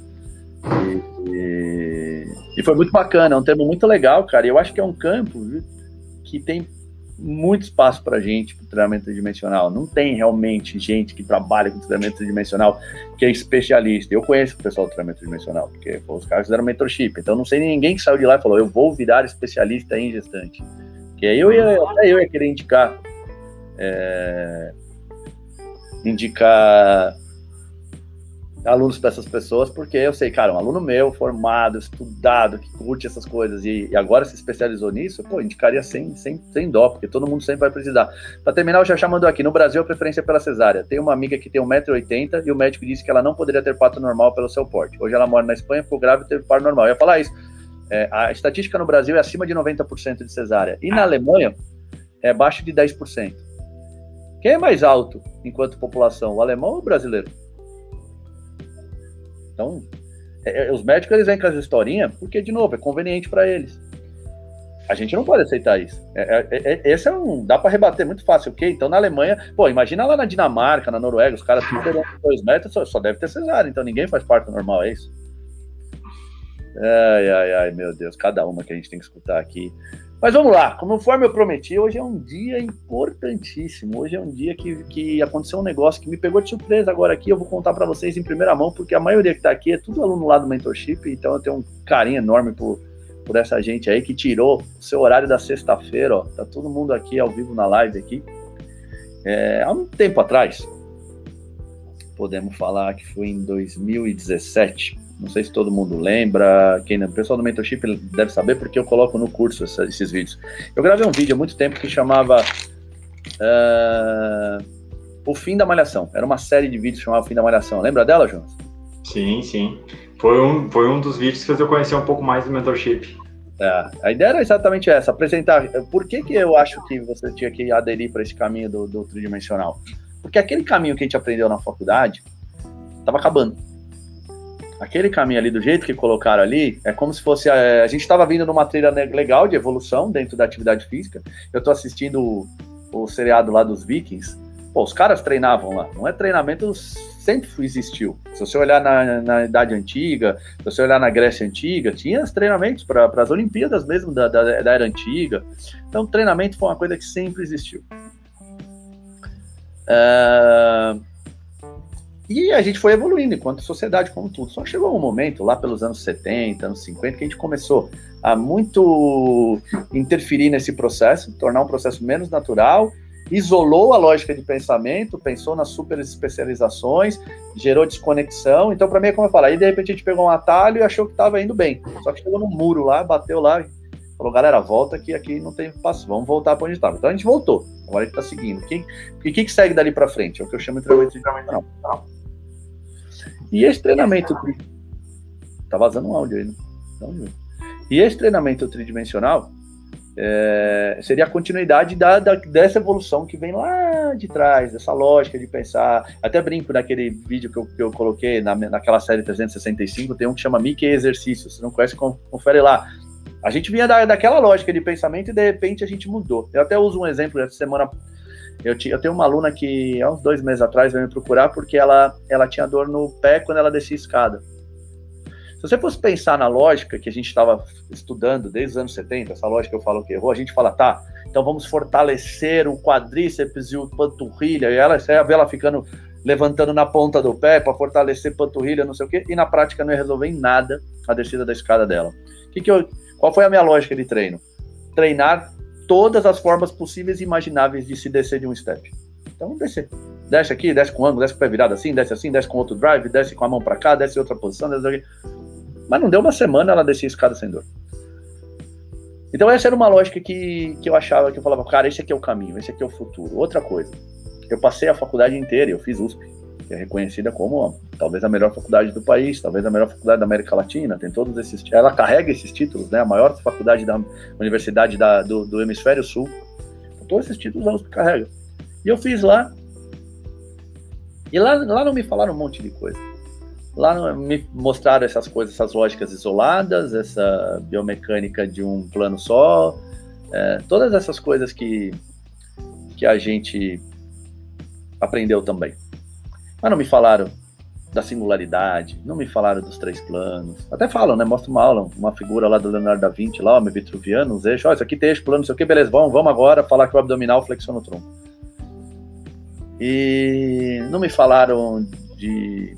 E, e, e, foi muito bacana, é um tema muito legal, cara. E eu acho que é um campo viu, que tem muito espaço para gente com treinamento tridimensional. Não tem realmente gente que trabalha com treinamento tridimensional que é especialista. Eu conheço o pessoal do treinamento tridimensional, porque os caras fizeram mentorship. Então não sei ninguém que saiu de lá e falou: eu vou virar especialista em gestante. Que eu ia, até eu ia querer indicar. É, indicar alunos para essas pessoas, porque eu sei, cara, um aluno meu, formado, estudado, que curte essas coisas e, e agora se especializou nisso, pô, indicaria sem, sem, sem dó, porque todo mundo sempre vai precisar. Para terminar, o Xaxá mandou aqui, no Brasil a preferência é pela cesárea. Tem uma amiga que tem 1,80m e o médico disse que ela não poderia ter parto normal pelo seu porte. Hoje ela mora na Espanha, ficou grávida e teve parto normal. Eu ia falar isso. É, a estatística no Brasil é acima de 90% de cesárea. E na Alemanha é abaixo de 10%. Quem é mais alto enquanto população, o alemão ou o brasileiro? Então, é, é, os médicos eles vêm com as historinhas porque, de novo, é conveniente para eles. A gente não pode aceitar isso. É, é, é esse é um. Dá para rebater muito fácil, ok? Então na Alemanha, pô, imagina lá na Dinamarca, na Noruega, os caras tudo dois metros, só, só deve ter cesárea, então ninguém faz parto normal, é isso? Ai, ai, ai, meu Deus, cada uma que a gente tem que escutar aqui. Mas vamos lá, conforme eu prometi, hoje é um dia importantíssimo. Hoje é um dia que, que aconteceu um negócio que me pegou de surpresa agora aqui. Eu vou contar para vocês em primeira mão, porque a maioria que está aqui é tudo aluno lá do Mentorship, então eu tenho um carinho enorme por, por essa gente aí que tirou o seu horário da sexta-feira, ó. Tá todo mundo aqui ao vivo na live aqui. É, há um tempo atrás, podemos falar que foi em 2017 não sei se todo mundo lembra, quem o pessoal do Mentorship deve saber porque eu coloco no curso essa, esses vídeos. Eu gravei um vídeo há muito tempo que chamava uh, O Fim da Malhação. Era uma série de vídeos que chamava O Fim da Malhação. Lembra dela, Jonas? Sim, sim. Foi um, foi um dos vídeos que fez eu conhecer um pouco mais do Mentorship. É, a ideia era exatamente essa, apresentar por que, que eu acho que você tinha que aderir para esse caminho do, do tridimensional. Porque aquele caminho que a gente aprendeu na faculdade estava acabando aquele caminho ali, do jeito que colocaram ali, é como se fosse. A, é, a gente estava vindo numa trilha legal de evolução dentro da atividade física. Eu estou assistindo o, o seriado lá dos Vikings. Pô, os caras treinavam lá. Não é treinamento, sempre existiu. Se você olhar na, na Idade Antiga, se você olhar na Grécia Antiga, tinha os treinamentos para as Olimpíadas mesmo da, da, da Era Antiga. Então, treinamento foi uma coisa que sempre existiu. Uh, e a gente foi evoluindo enquanto sociedade, como tudo. Só chegou um momento, lá pelos anos 70, anos 50, que a gente começou a muito interferir nesse processo, tornar um processo menos natural, isolou a lógica de pensamento, pensou nas super especializações, gerou desconexão. Então, para mim, é como eu falo, aí de repente a gente pegou um atalho e achou que estava indo bem. Só que chegou no muro lá, bateu lá, falou, galera, volta que aqui não tem passo, vamos voltar para onde estava. Então a gente voltou, agora a gente está seguindo. E o que, que segue dali para frente? É o que eu chamo de treinamento não. E esse treinamento. Tá vazando um áudio aí, né? E esse treinamento tridimensional é, seria a continuidade da, da, dessa evolução que vem lá de trás, dessa lógica de pensar. Até brinco naquele vídeo que eu, que eu coloquei na, naquela série 365, tem um que chama Mickey Exercícios. Se não conhece, confere lá. A gente vinha da, daquela lógica de pensamento e de repente a gente mudou. Eu até uso um exemplo essa semana eu, eu tenho uma aluna que há uns dois meses atrás veio me procurar porque ela, ela tinha dor no pé quando ela descia a escada. Se você fosse pensar na lógica que a gente estava estudando desde os anos 70, essa lógica eu falo que errou, a gente fala, tá, então vamos fortalecer o quadríceps e o panturrilha, e ela, você ia ver ela ficando levantando na ponta do pé para fortalecer panturrilha, não sei o quê, e na prática não ia resolver em nada a descida da escada dela. Que que eu, qual foi a minha lógica de treino? Treinar todas as formas possíveis e imagináveis de se descer de um step. Então descer. Desce aqui, desce com ângulo, desce com o pé virado assim, desce assim, desce com outro drive, desce com a mão para cá, desce em outra posição, desce aqui. Mas não deu uma semana, ela descia a escada sem dor. Então essa era uma lógica que, que eu achava, que eu falava, cara, esse aqui é o caminho, esse aqui é o futuro. Outra coisa, eu passei a faculdade inteira, eu fiz USP, que é reconhecida como talvez a melhor faculdade do país, talvez a melhor faculdade da América Latina, tem todos esses, ela carrega esses títulos, né, a maior faculdade da universidade da, do, do hemisfério sul, todos esses títulos a USP carrega. E eu fiz lá, e lá, lá não me falaram um monte de coisa. Lá me mostraram essas coisas, essas lógicas isoladas, essa biomecânica de um plano só, é, todas essas coisas que, que a gente aprendeu também. Mas não me falaram da singularidade, não me falaram dos três planos. Até falam, né? Mostra uma aula, uma figura lá do Leonardo da Vinci, lá, o Vitruviano, os eixos. Ó, isso aqui tem eixo plano, não sei o que, beleza, vamos, vamos agora falar que o abdominal flexiona o tronco. E não me falaram de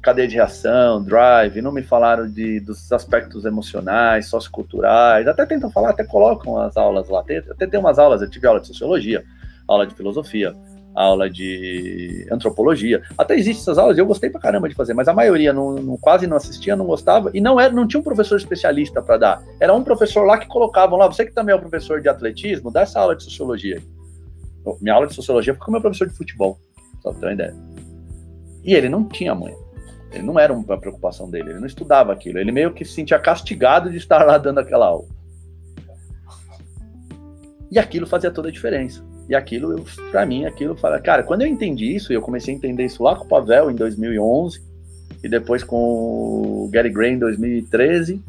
cadeia de reação, drive, não me falaram de, dos aspectos emocionais, socioculturais, até tentam falar, até colocam as aulas lá, até tem umas aulas, eu tive aula de sociologia, aula de filosofia, aula de antropologia, até existem essas aulas, eu gostei pra caramba de fazer, mas a maioria não, não quase não assistia, não gostava, e não era, não tinha um professor especialista para dar, era um professor lá que colocavam lá, você que também é o professor de atletismo, dá essa aula de sociologia. Minha aula de sociologia foi com meu professor de futebol, só pra ter uma ideia. E ele não tinha mãe. Ele não era uma preocupação dele, ele não estudava aquilo. Ele meio que se sentia castigado de estar lá dando aquela aula. E aquilo fazia toda a diferença. E aquilo, para mim, aquilo fala, cara, quando eu entendi isso, eu comecei a entender isso lá com o Pavel em 2011 e depois com o Gary Gray em 2013,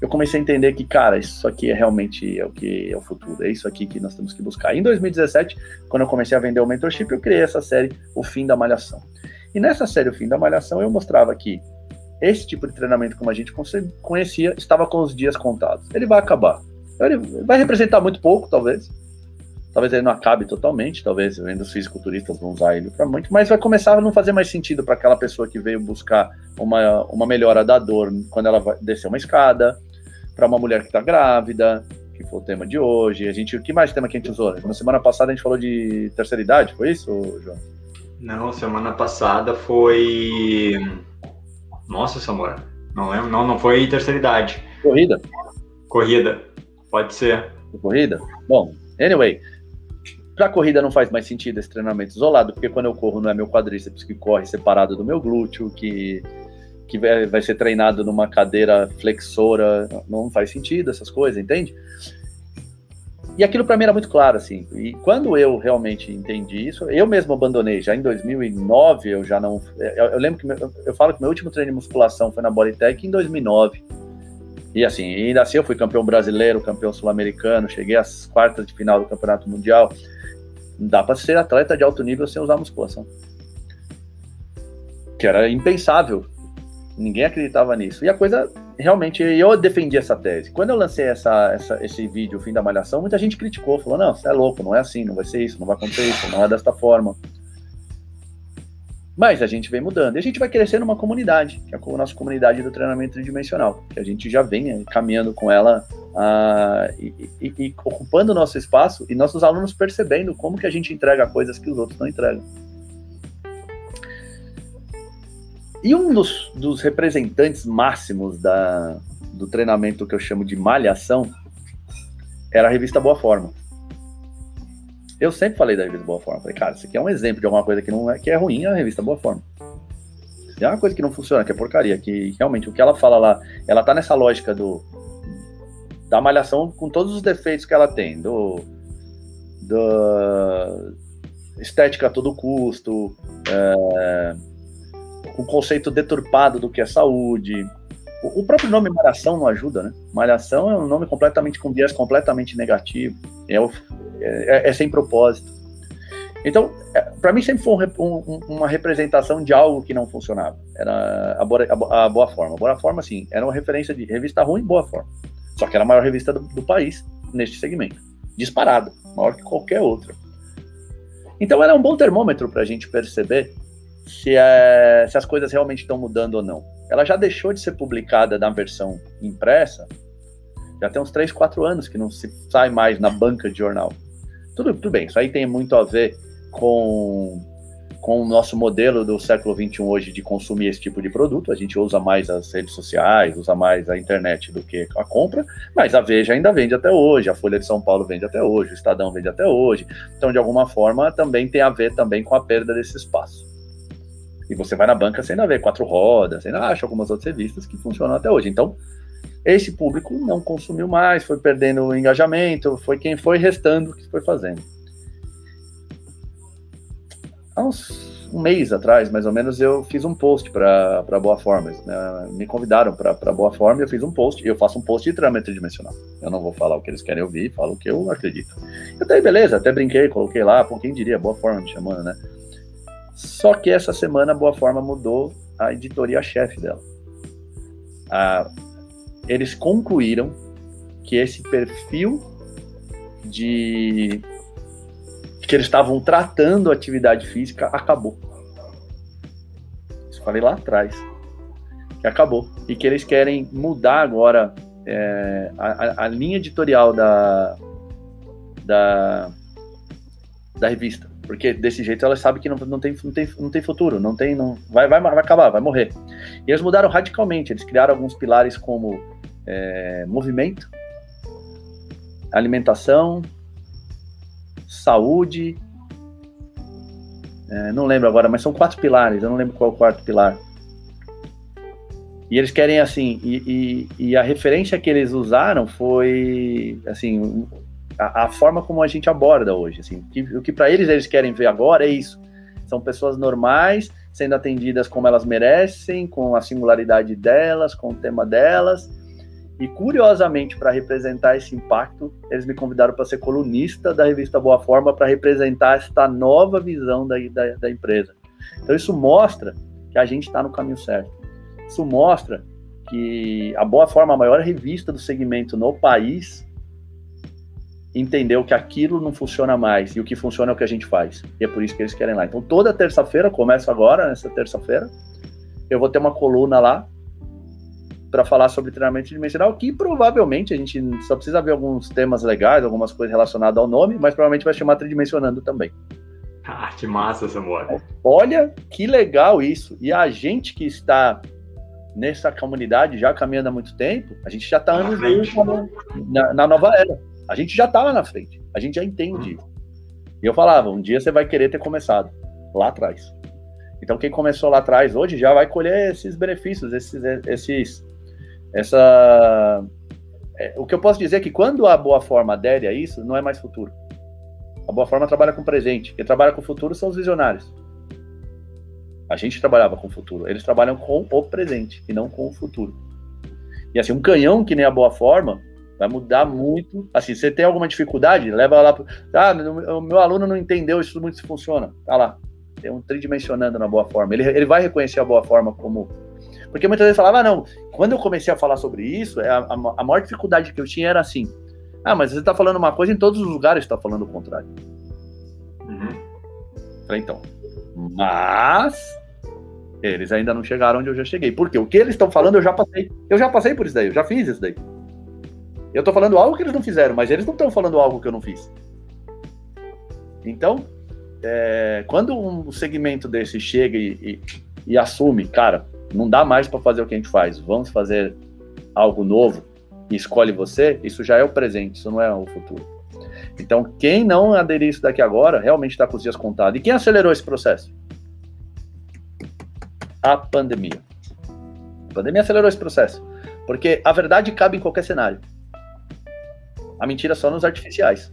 eu comecei a entender que, cara, isso aqui é realmente é o que é o futuro, é isso aqui que nós temos que buscar. Em 2017, quando eu comecei a vender o mentorship, eu criei essa série, O Fim da Malhação. E nessa série O Fim da Malhação eu mostrava que esse tipo de treinamento como a gente conhecia estava com os dias contados. Ele vai acabar. Ele vai representar muito pouco, talvez. Talvez ele não acabe totalmente, talvez vendo os fisiculturistas vão usar ele para muito, mas vai começar a não fazer mais sentido para aquela pessoa que veio buscar uma, uma melhora da dor quando ela vai descer uma escada, para uma mulher que está grávida, que foi o tema de hoje. A gente, o que mais tema que a gente usou? Na semana passada a gente falou de terceira idade, foi isso, João? Não, semana passada foi. Nossa, Samora. Não lembro. Não, não foi terceira idade. Corrida? Corrida. Pode ser. Corrida? Bom, anyway. Pra corrida não faz mais sentido esse treinamento isolado, porque quando eu corro não é meu quadríceps que corre separado do meu glúteo, que, que vai ser treinado numa cadeira flexora, não faz sentido essas coisas, entende? E aquilo para mim era muito claro, assim. E quando eu realmente entendi isso, eu mesmo abandonei. Já em 2009, eu já não. Eu, eu lembro que meu, eu falo que meu último treino de musculação foi na Bodytech em 2009. E assim, ainda assim eu fui campeão brasileiro, campeão sul-americano, cheguei às quartas de final do campeonato mundial. Não dá para ser atleta de alto nível sem usar musculação. Que era impensável. Ninguém acreditava nisso. E a coisa realmente eu defendi essa tese. Quando eu lancei essa, essa, esse vídeo, o fim da malhação, muita gente criticou, falou: não, você é louco, não é assim, não vai ser isso, não vai acontecer isso, não é desta forma. Mas a gente vem mudando. E a gente vai crescer numa comunidade, que é a nossa comunidade do treinamento tridimensional, que a gente já vem eh, caminhando com ela uh, e, e, e, ocupando o nosso espaço e nossos alunos percebendo como que a gente entrega coisas que os outros não entregam. E um dos, dos representantes máximos da, do treinamento que eu chamo de malhação era a revista Boa Forma. Eu sempre falei da revista Boa Forma. Falei, cara, isso aqui é um exemplo de alguma coisa que não é, que é ruim, é a revista Boa Forma. É uma coisa que não funciona, que é porcaria, que realmente o que ela fala lá, ela tá nessa lógica do da malhação com todos os defeitos que ela tem, do, do estética a todo custo, é, um conceito deturpado do que é saúde. O, o próprio nome malhação não ajuda, né? Malhação é um nome completamente com viés completamente negativo, é, é, é sem propósito. Então, é, para mim sempre foi um, um, uma representação de algo que não funcionava. Era a boa, a, a boa forma. A boa forma, sim, era uma referência de revista ruim, boa forma. Só que era a maior revista do, do país neste segmento. Disparado, maior que qualquer outra. Então era um bom termômetro para a gente perceber se, é, se as coisas realmente estão mudando ou não. Ela já deixou de ser publicada na versão impressa, já tem uns 3, 4 anos que não se sai mais na banca de jornal. Tudo, tudo bem, isso aí tem muito a ver com, com o nosso modelo do século XXI hoje de consumir esse tipo de produto. A gente usa mais as redes sociais, usa mais a internet do que a compra, mas a Veja ainda vende até hoje, a Folha de São Paulo vende até hoje, o Estadão vende até hoje. Então, de alguma forma, também tem a ver também com a perda desse espaço. E você vai na banca, você ainda vê quatro rodas, você ainda acha algumas outras revistas que funcionam até hoje. Então, esse público não consumiu mais, foi perdendo o engajamento, foi quem foi restando que foi fazendo. Há uns um mês atrás, mais ou menos, eu fiz um post para Boa Forma. Né? Me convidaram para Boa Forma e eu fiz um post. E eu faço um post de trâmite tridimensional. Eu não vou falar o que eles querem ouvir, falo o que eu acredito. Até beleza, até brinquei, coloquei lá, pô, quem diria, Boa Forma me chamando, né? Só que essa semana a Boa Forma mudou a editoria-chefe dela. A eles concluíram que esse perfil de que eles estavam tratando a atividade física acabou. Isso falei lá atrás. Que acabou. E que eles querem mudar agora é, a, a, linha editorial da, da, da revista. Porque desse jeito elas sabem que não, não, tem, não, tem, não tem futuro, não tem. Não, vai, vai, vai acabar, vai morrer. E eles mudaram radicalmente. Eles criaram alguns pilares como é, movimento, alimentação, saúde. É, não lembro agora, mas são quatro pilares. Eu não lembro qual é o quarto pilar. E eles querem assim, e, e, e a referência que eles usaram foi assim a, a forma como a gente aborda hoje. Assim, que, o que para eles eles querem ver agora é isso. São pessoas normais sendo atendidas como elas merecem, com a singularidade delas, com o tema delas, e curiosamente, para representar esse impacto, eles me convidaram para ser colunista da revista Boa Forma para representar esta nova visão da, da, da empresa. Então, isso mostra que a gente está no caminho certo. Isso mostra que a Boa Forma, a maior revista do segmento no país, entendeu que aquilo não funciona mais e o que funciona é o que a gente faz. E é por isso que eles querem lá. Então, toda terça-feira, começa agora, nessa terça-feira, eu vou ter uma coluna lá para falar sobre treinamento dimensional, que provavelmente a gente só precisa ver alguns temas legais, algumas coisas relacionadas ao nome, mas provavelmente vai chamar tridimensionando também. Ah, que massa, Samuel. Olha que legal isso. E a gente que está nessa comunidade já caminhando há muito tempo, a gente já está anos na, na, nova era. A gente já está lá na frente. A gente já entende. Hum. E eu falava, um dia você vai querer ter começado lá atrás. Então quem começou lá atrás hoje já vai colher esses benefícios, esses, esses essa. É, o que eu posso dizer é que quando a boa forma adere a isso, não é mais futuro. A boa forma trabalha com presente. Quem trabalha com o futuro são os visionários. A gente trabalhava com o futuro. Eles trabalham com o presente e não com o futuro. E assim, um canhão que nem a boa forma vai mudar muito. Assim, você tem alguma dificuldade, leva lá. Pro... Ah, o meu aluno não entendeu isso muito se funciona. Tá lá. Tem um tridimensionando na boa forma. Ele, ele vai reconhecer a boa forma como porque muitas vezes falava, ah, não, quando eu comecei a falar sobre isso, é, a, a, a maior dificuldade que eu tinha era assim, ah, mas você está falando uma coisa em todos os lugares está falando o contrário. Uhum. Falei, então, mas eles ainda não chegaram onde eu já cheguei. Porque o que eles estão falando eu já passei. Eu já passei por isso daí, eu já fiz isso daí. Eu estou falando algo que eles não fizeram, mas eles não estão falando algo que eu não fiz. Então, é, quando um segmento desse chega e, e, e assume, cara, não dá mais para fazer o que a gente faz, vamos fazer algo novo e escolhe você, isso já é o presente, isso não é o futuro. Então, quem não aderir isso daqui agora, realmente está com os dias contados. E quem acelerou esse processo? A pandemia. A pandemia acelerou esse processo. Porque a verdade cabe em qualquer cenário. A mentira só nos artificiais.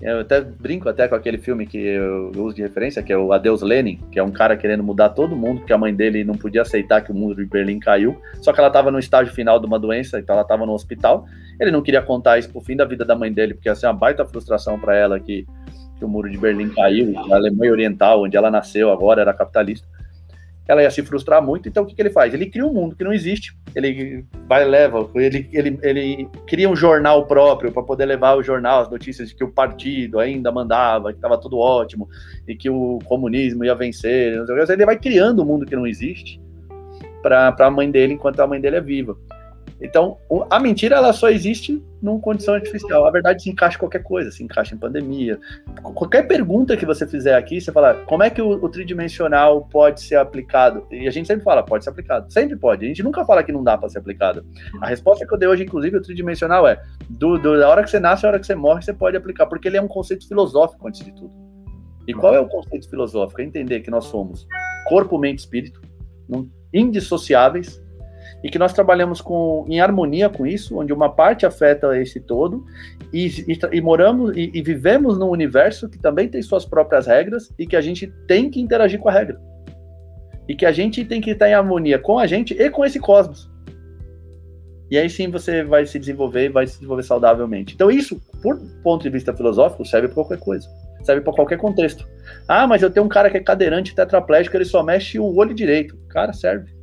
Eu até brinco até com aquele filme que eu uso de referência, que é o Adeus Lenin, que é um cara querendo mudar todo mundo, porque a mãe dele não podia aceitar que o muro de Berlim caiu, só que ela estava no estágio final de uma doença, então ela estava no hospital. Ele não queria contar isso pro fim da vida da mãe dele, porque ia ser uma baita frustração para ela que, que o muro de Berlim caiu, a Alemanha Oriental, onde ela nasceu agora, era capitalista ela ia se frustrar muito. Então, o que, que ele faz? Ele cria um mundo que não existe. Ele vai leva, ele, ele, ele cria um jornal próprio para poder levar o jornal, as notícias de que o partido ainda mandava, que estava tudo ótimo e que o comunismo ia vencer. Ele vai criando um mundo que não existe para a mãe dele enquanto a mãe dele é viva. Então, a mentira ela só existe numa condição artificial. A verdade se encaixa em qualquer coisa, se encaixa em pandemia. Qualquer pergunta que você fizer aqui, você fala, como é que o, o, tridimensional pode ser aplicado? E a gente sempre fala, pode ser aplicado. Sempre pode. A gente nunca fala que não dá para ser aplicado. A resposta que eu dei hoje, inclusive, o tridimensional é, do, do, da hora que você nasce à hora que você morre, você pode aplicar, porque ele é um conceito filosófico antes de tudo. E qual é o conceito filosófico? É entender que nós somos corpo, mente espírito, indissociáveis, e que nós trabalhamos com, em harmonia com isso, onde uma parte afeta esse todo, e, e, e moramos e, e, vivemos num universo que também tem suas próprias regras e que a gente tem que interagir com a regra. E que a gente tem que estar em harmonia com a gente e com esse cosmos. E aí sim você vai se desenvolver e vai se desenvolver saudavelmente. Então, isso, por ponto de vista filosófico, serve para qualquer coisa. Serve para qualquer contexto. Ah, mas eu tenho um cara que é cadeirante, tetraplégico, ele só mexe o olho direito. Cara, serve.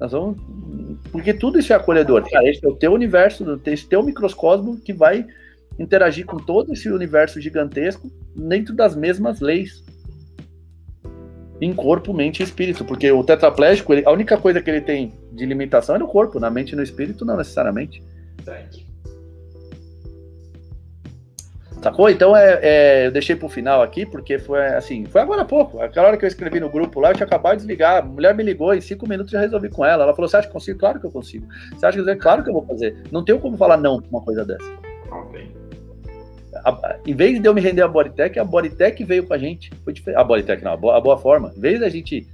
Nós vamos. Porque tudo isso é acolhedor. Cara, esse é o teu universo, esse teu microcosmo que vai interagir com todo esse universo gigantesco dentro das mesmas leis. Em corpo, mente e espírito. Porque o tetraplégico, ele, a única coisa que ele tem de limitação é no corpo, na mente e no espírito, não necessariamente. Verdade. Sacou? Então é, é, eu deixei pro final aqui, porque foi assim, foi agora há pouco. Aquela hora que eu escrevi no grupo lá, eu tinha acabado de desligar. A mulher me ligou, em cinco minutos já resolvi com ela. Ela falou: Você acha que consigo? Claro que eu consigo. Você acha que eu Claro que eu vou fazer. Não tenho como falar não pra uma coisa dessa. Okay. A, em vez de eu me render a Bodytech, a Bodytech veio com a gente. Foi diferente. A Bodytech não, a boa, a boa forma. Em vez da gente.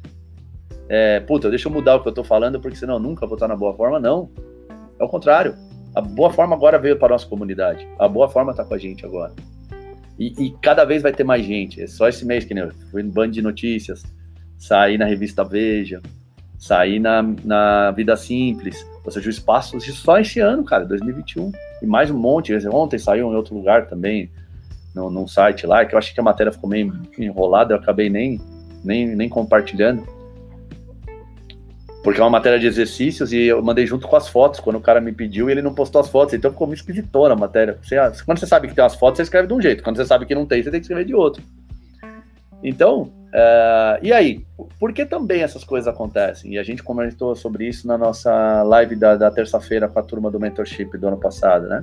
É, puta, deixa eu mudar o que eu tô falando, porque senão eu nunca vou estar na boa forma, não. É o contrário. A boa forma agora veio para a nossa comunidade. A boa forma está com a gente agora. E, e, cada vez vai ter mais gente. É só esse mês que nem eu fui no Band de Notícias, saí na revista Veja, saí na, na Vida Simples. Ou seja, o espaço só esse ano, cara, 2021. E mais um monte. Ontem saiu em outro lugar também, no, num site lá, que eu achei que a matéria ficou meio enrolada, eu acabei nem, nem, nem compartilhando porque é uma matéria de exercícios e eu mandei junto com as fotos quando o cara me pediu e ele não postou as fotos, então ficou meio esquisitona a matéria. Você, quando você sabe que tem umas fotos, você escreve de um jeito, quando você sabe que não tem, você tem que escrever de outro. Então, uh, e aí? Por que também essas coisas acontecem? E a gente comentou sobre isso na nossa live da, da terça-feira com a turma do mentorship do ano passado, né?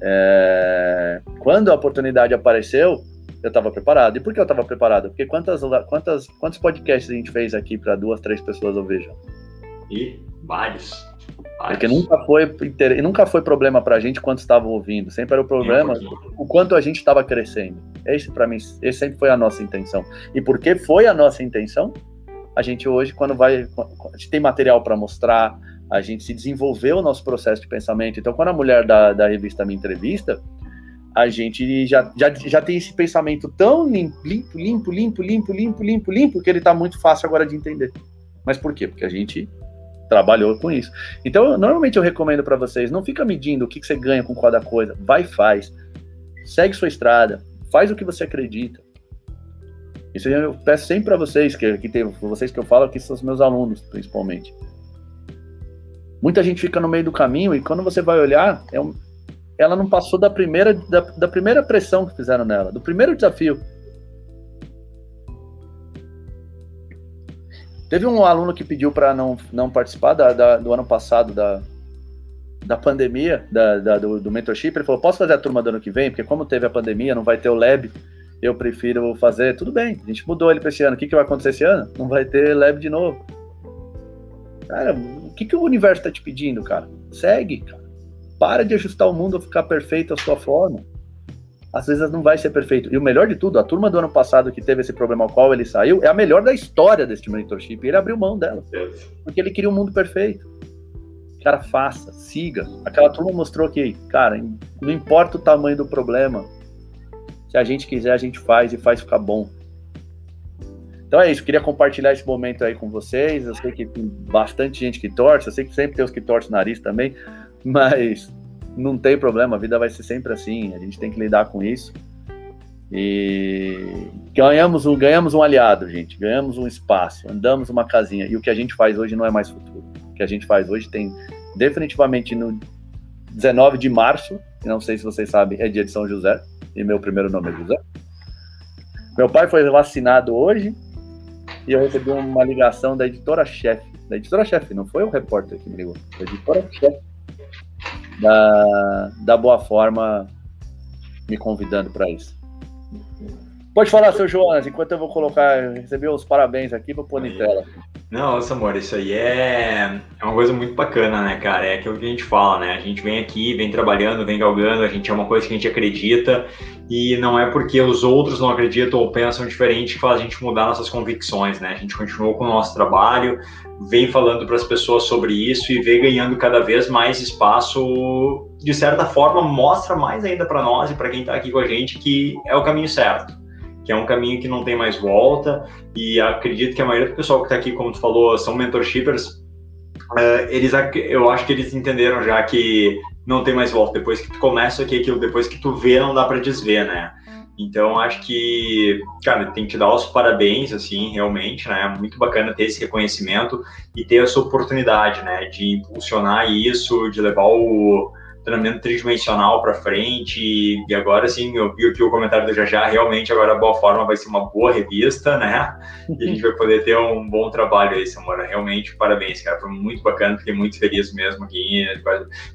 É, quando a oportunidade apareceu, eu estava preparado. E por que eu estava preparado? Porque quantas, quantas, quantos podcasts a gente fez aqui para duas, três pessoas ouvir? E vários. vários. Porque nunca foi, nunca foi problema para a gente quanto estavam ouvindo. Sempre era o problema o quanto a gente estava crescendo. Esse, para mim, esse sempre foi a nossa intenção. E porque foi a nossa intenção, a gente hoje, quando vai. A gente tem material para mostrar, a gente se desenvolveu o nosso processo de pensamento. Então, quando a mulher da, da revista me entrevista, a gente já, já, já tem esse pensamento tão limpo, limpo, limpo, limpo, limpo, limpo, limpo, limpo, que ele está muito fácil agora de entender. Mas por quê? Porque a gente trabalhou com isso. Então, normalmente eu recomendo para vocês, não fica medindo o que, que você ganha com cada coisa, vai faz. Segue sua estrada, faz o que você acredita. Isso eu peço sempre para vocês, que, que tem vocês que eu falo que são os meus alunos, principalmente. Muita gente fica no meio do caminho e quando você vai olhar, é um, ela não passou da primeira, da, da primeira pressão que fizeram nela, do primeiro desafio. Teve um aluno que pediu para não, não participar da, da, do ano passado da, da pandemia, da, da, do, do mentorship. Ele falou: Posso fazer a turma do ano que vem? Porque, como teve a pandemia, não vai ter o lab, eu prefiro fazer. Tudo bem, a gente mudou ele para esse ano. O que, que vai acontecer esse ano? Não vai ter lab de novo. Cara, o que, que o universo está te pedindo, cara? Segue, cara. Para de ajustar o mundo a ficar perfeito à sua forma. Às vezes não vai ser perfeito. E o melhor de tudo, a turma do ano passado que teve esse problema ao qual ele saiu, é a melhor da história deste mentorship. Ele abriu mão dela. Porque ele queria um mundo perfeito. Cara, faça, siga. Aquela turma mostrou que, cara, não importa o tamanho do problema. Se a gente quiser, a gente faz e faz ficar bom. Então é isso, queria compartilhar esse momento aí com vocês. Eu sei que tem bastante gente que torce, eu sei que sempre tem os que torcem o nariz também, mas não tem problema, a vida vai ser sempre assim, a gente tem que lidar com isso. E ganhamos um, ganhamos um aliado, gente, ganhamos um espaço, andamos uma casinha. E o que a gente faz hoje não é mais futuro. O que a gente faz hoje tem definitivamente no 19 de março, não sei se vocês sabem, é dia de São José, e meu primeiro nome é José. Meu pai foi vacinado hoje, e eu recebi uma ligação da editora-chefe. Da editora-chefe, não foi o repórter que me ligou, foi a editora-chefe da, da Boa Forma me convidando para isso. Pode falar, seu Jonas, enquanto eu vou colocar, receber os parabéns aqui para pôr em tela. Não, nossa, amor, isso aí é, é uma coisa muito bacana, né, cara? É aquilo que a gente fala, né? A gente vem aqui, vem trabalhando, vem galgando, a gente é uma coisa que a gente acredita e não é porque os outros não acreditam ou pensam diferente que faz a gente mudar nossas convicções, né? A gente continuou com o nosso trabalho, vem falando para as pessoas sobre isso e vem ganhando cada vez mais espaço, de certa forma, mostra mais ainda para nós e para quem está aqui com a gente que é o caminho certo que é um caminho que não tem mais volta, e acredito que a maioria do pessoal que está aqui, como tu falou, são mentorshippers, uh, eles, eu acho que eles entenderam já que não tem mais volta, depois que tu começa aqui aquilo, depois que tu vê, não dá para desver, né? Então, acho que, cara, tem que dar os parabéns, assim, realmente, né? Muito bacana ter esse reconhecimento e ter essa oportunidade, né? De impulsionar isso, de levar o, treinamento tridimensional para frente. E agora sim, eu vi aqui o comentário do Jajá, realmente agora a Boa Forma vai ser uma boa revista, né? E a gente vai poder ter um bom trabalho aí, Samora. Realmente, parabéns, cara. Foi muito bacana, fiquei muito feliz mesmo aqui.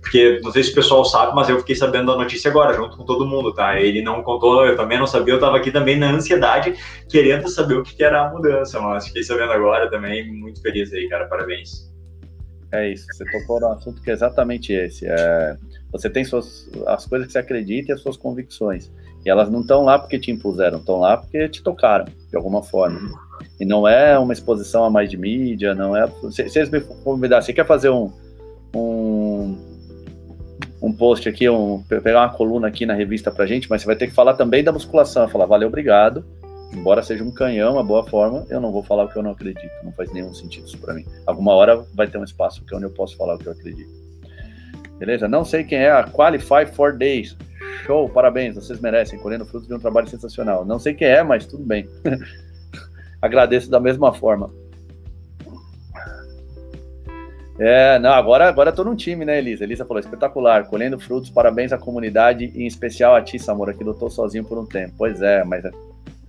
Porque não sei se o pessoal sabe, mas eu fiquei sabendo da notícia agora, junto com todo mundo, tá? Ele não contou, eu também não sabia, eu tava aqui também na ansiedade, querendo saber o que era a mudança, mas fiquei sabendo agora também, muito feliz aí, cara. Parabéns. É isso, você tocou no assunto que é exatamente esse. É, você tem suas, as coisas que você acredita e as suas convicções. E elas não estão lá porque te impuseram, estão lá porque te tocaram, de alguma forma. E não é uma exposição a mais de mídia, não é. Se, se eles me convidar, você quer fazer um, um, um post aqui, um, pegar uma coluna aqui na revista pra gente, mas você vai ter que falar também da musculação. Falar, valeu, obrigado embora seja um canhão, uma boa forma, eu não vou falar o que eu não acredito. Não faz nenhum sentido isso para mim. Alguma hora vai ter um espaço é onde eu posso falar o que eu acredito. Beleza? Não sei quem é a Qualify for Days. Show, parabéns, vocês merecem. Colhendo frutos de um trabalho sensacional. Não sei quem é, mas tudo bem. Agradeço da mesma forma. É, não, agora, agora tô num time, né, Elisa? Elisa falou, espetacular, colhendo frutos, parabéns à comunidade, e em especial a ti, Samora, que lutou sozinho por um tempo. Pois é, mas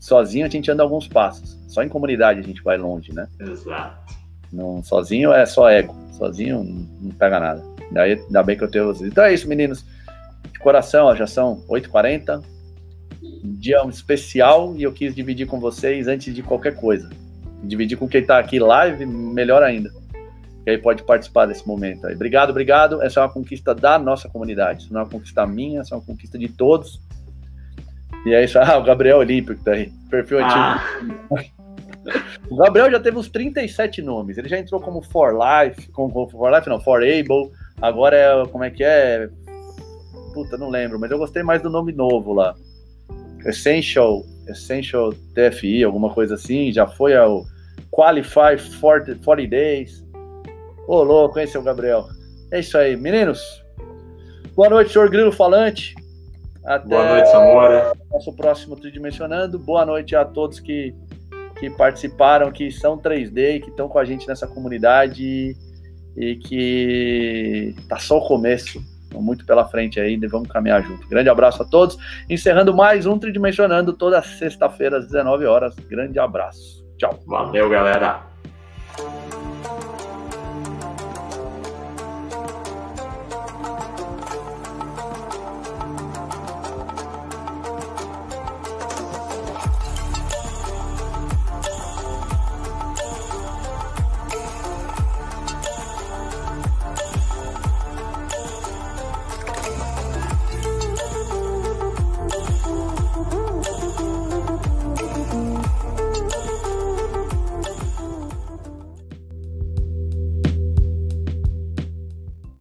sozinho a gente anda alguns passos. Só em comunidade a gente vai longe, né? Exato. Não, sozinho é só ego. Sozinho não pega nada. Daí, ainda bem que eu tenho vocês. Então é isso, meninos. De coração, ó, já são 8h40. Dia especial e eu quis dividir com vocês antes de qualquer coisa. Dividir com quem está aqui live, melhor ainda. Que aí pode participar desse momento. Aí. Obrigado, obrigado. Essa é uma conquista da nossa comunidade. Isso não é uma conquista minha, essa é uma conquista de todos e aí, ah, o Gabriel Olímpico tá aí. Perfil ah. antigo. O Gabriel já teve uns 37 nomes. Ele já entrou como For Life, como For Life, não, For Able. Agora é, como é que é? Puta, não lembro, mas eu gostei mais do nome novo lá. Essential, Essential TFI, alguma coisa assim. Já foi ao Qualify 40, 40 Days. Ô, louco, hein, seu Gabriel? É isso aí, meninos. Boa noite, senhor Grilo Falante. Até Boa noite, Samora. Nosso próximo Tridimensionando. Boa noite a todos que, que participaram, que são 3D, que estão com a gente nessa comunidade e que tá só o começo. Muito pela frente ainda vamos caminhar junto. Grande abraço a todos. Encerrando mais um Tridimensionando toda sexta-feira às 19 horas. Grande abraço. Tchau. Valeu, galera.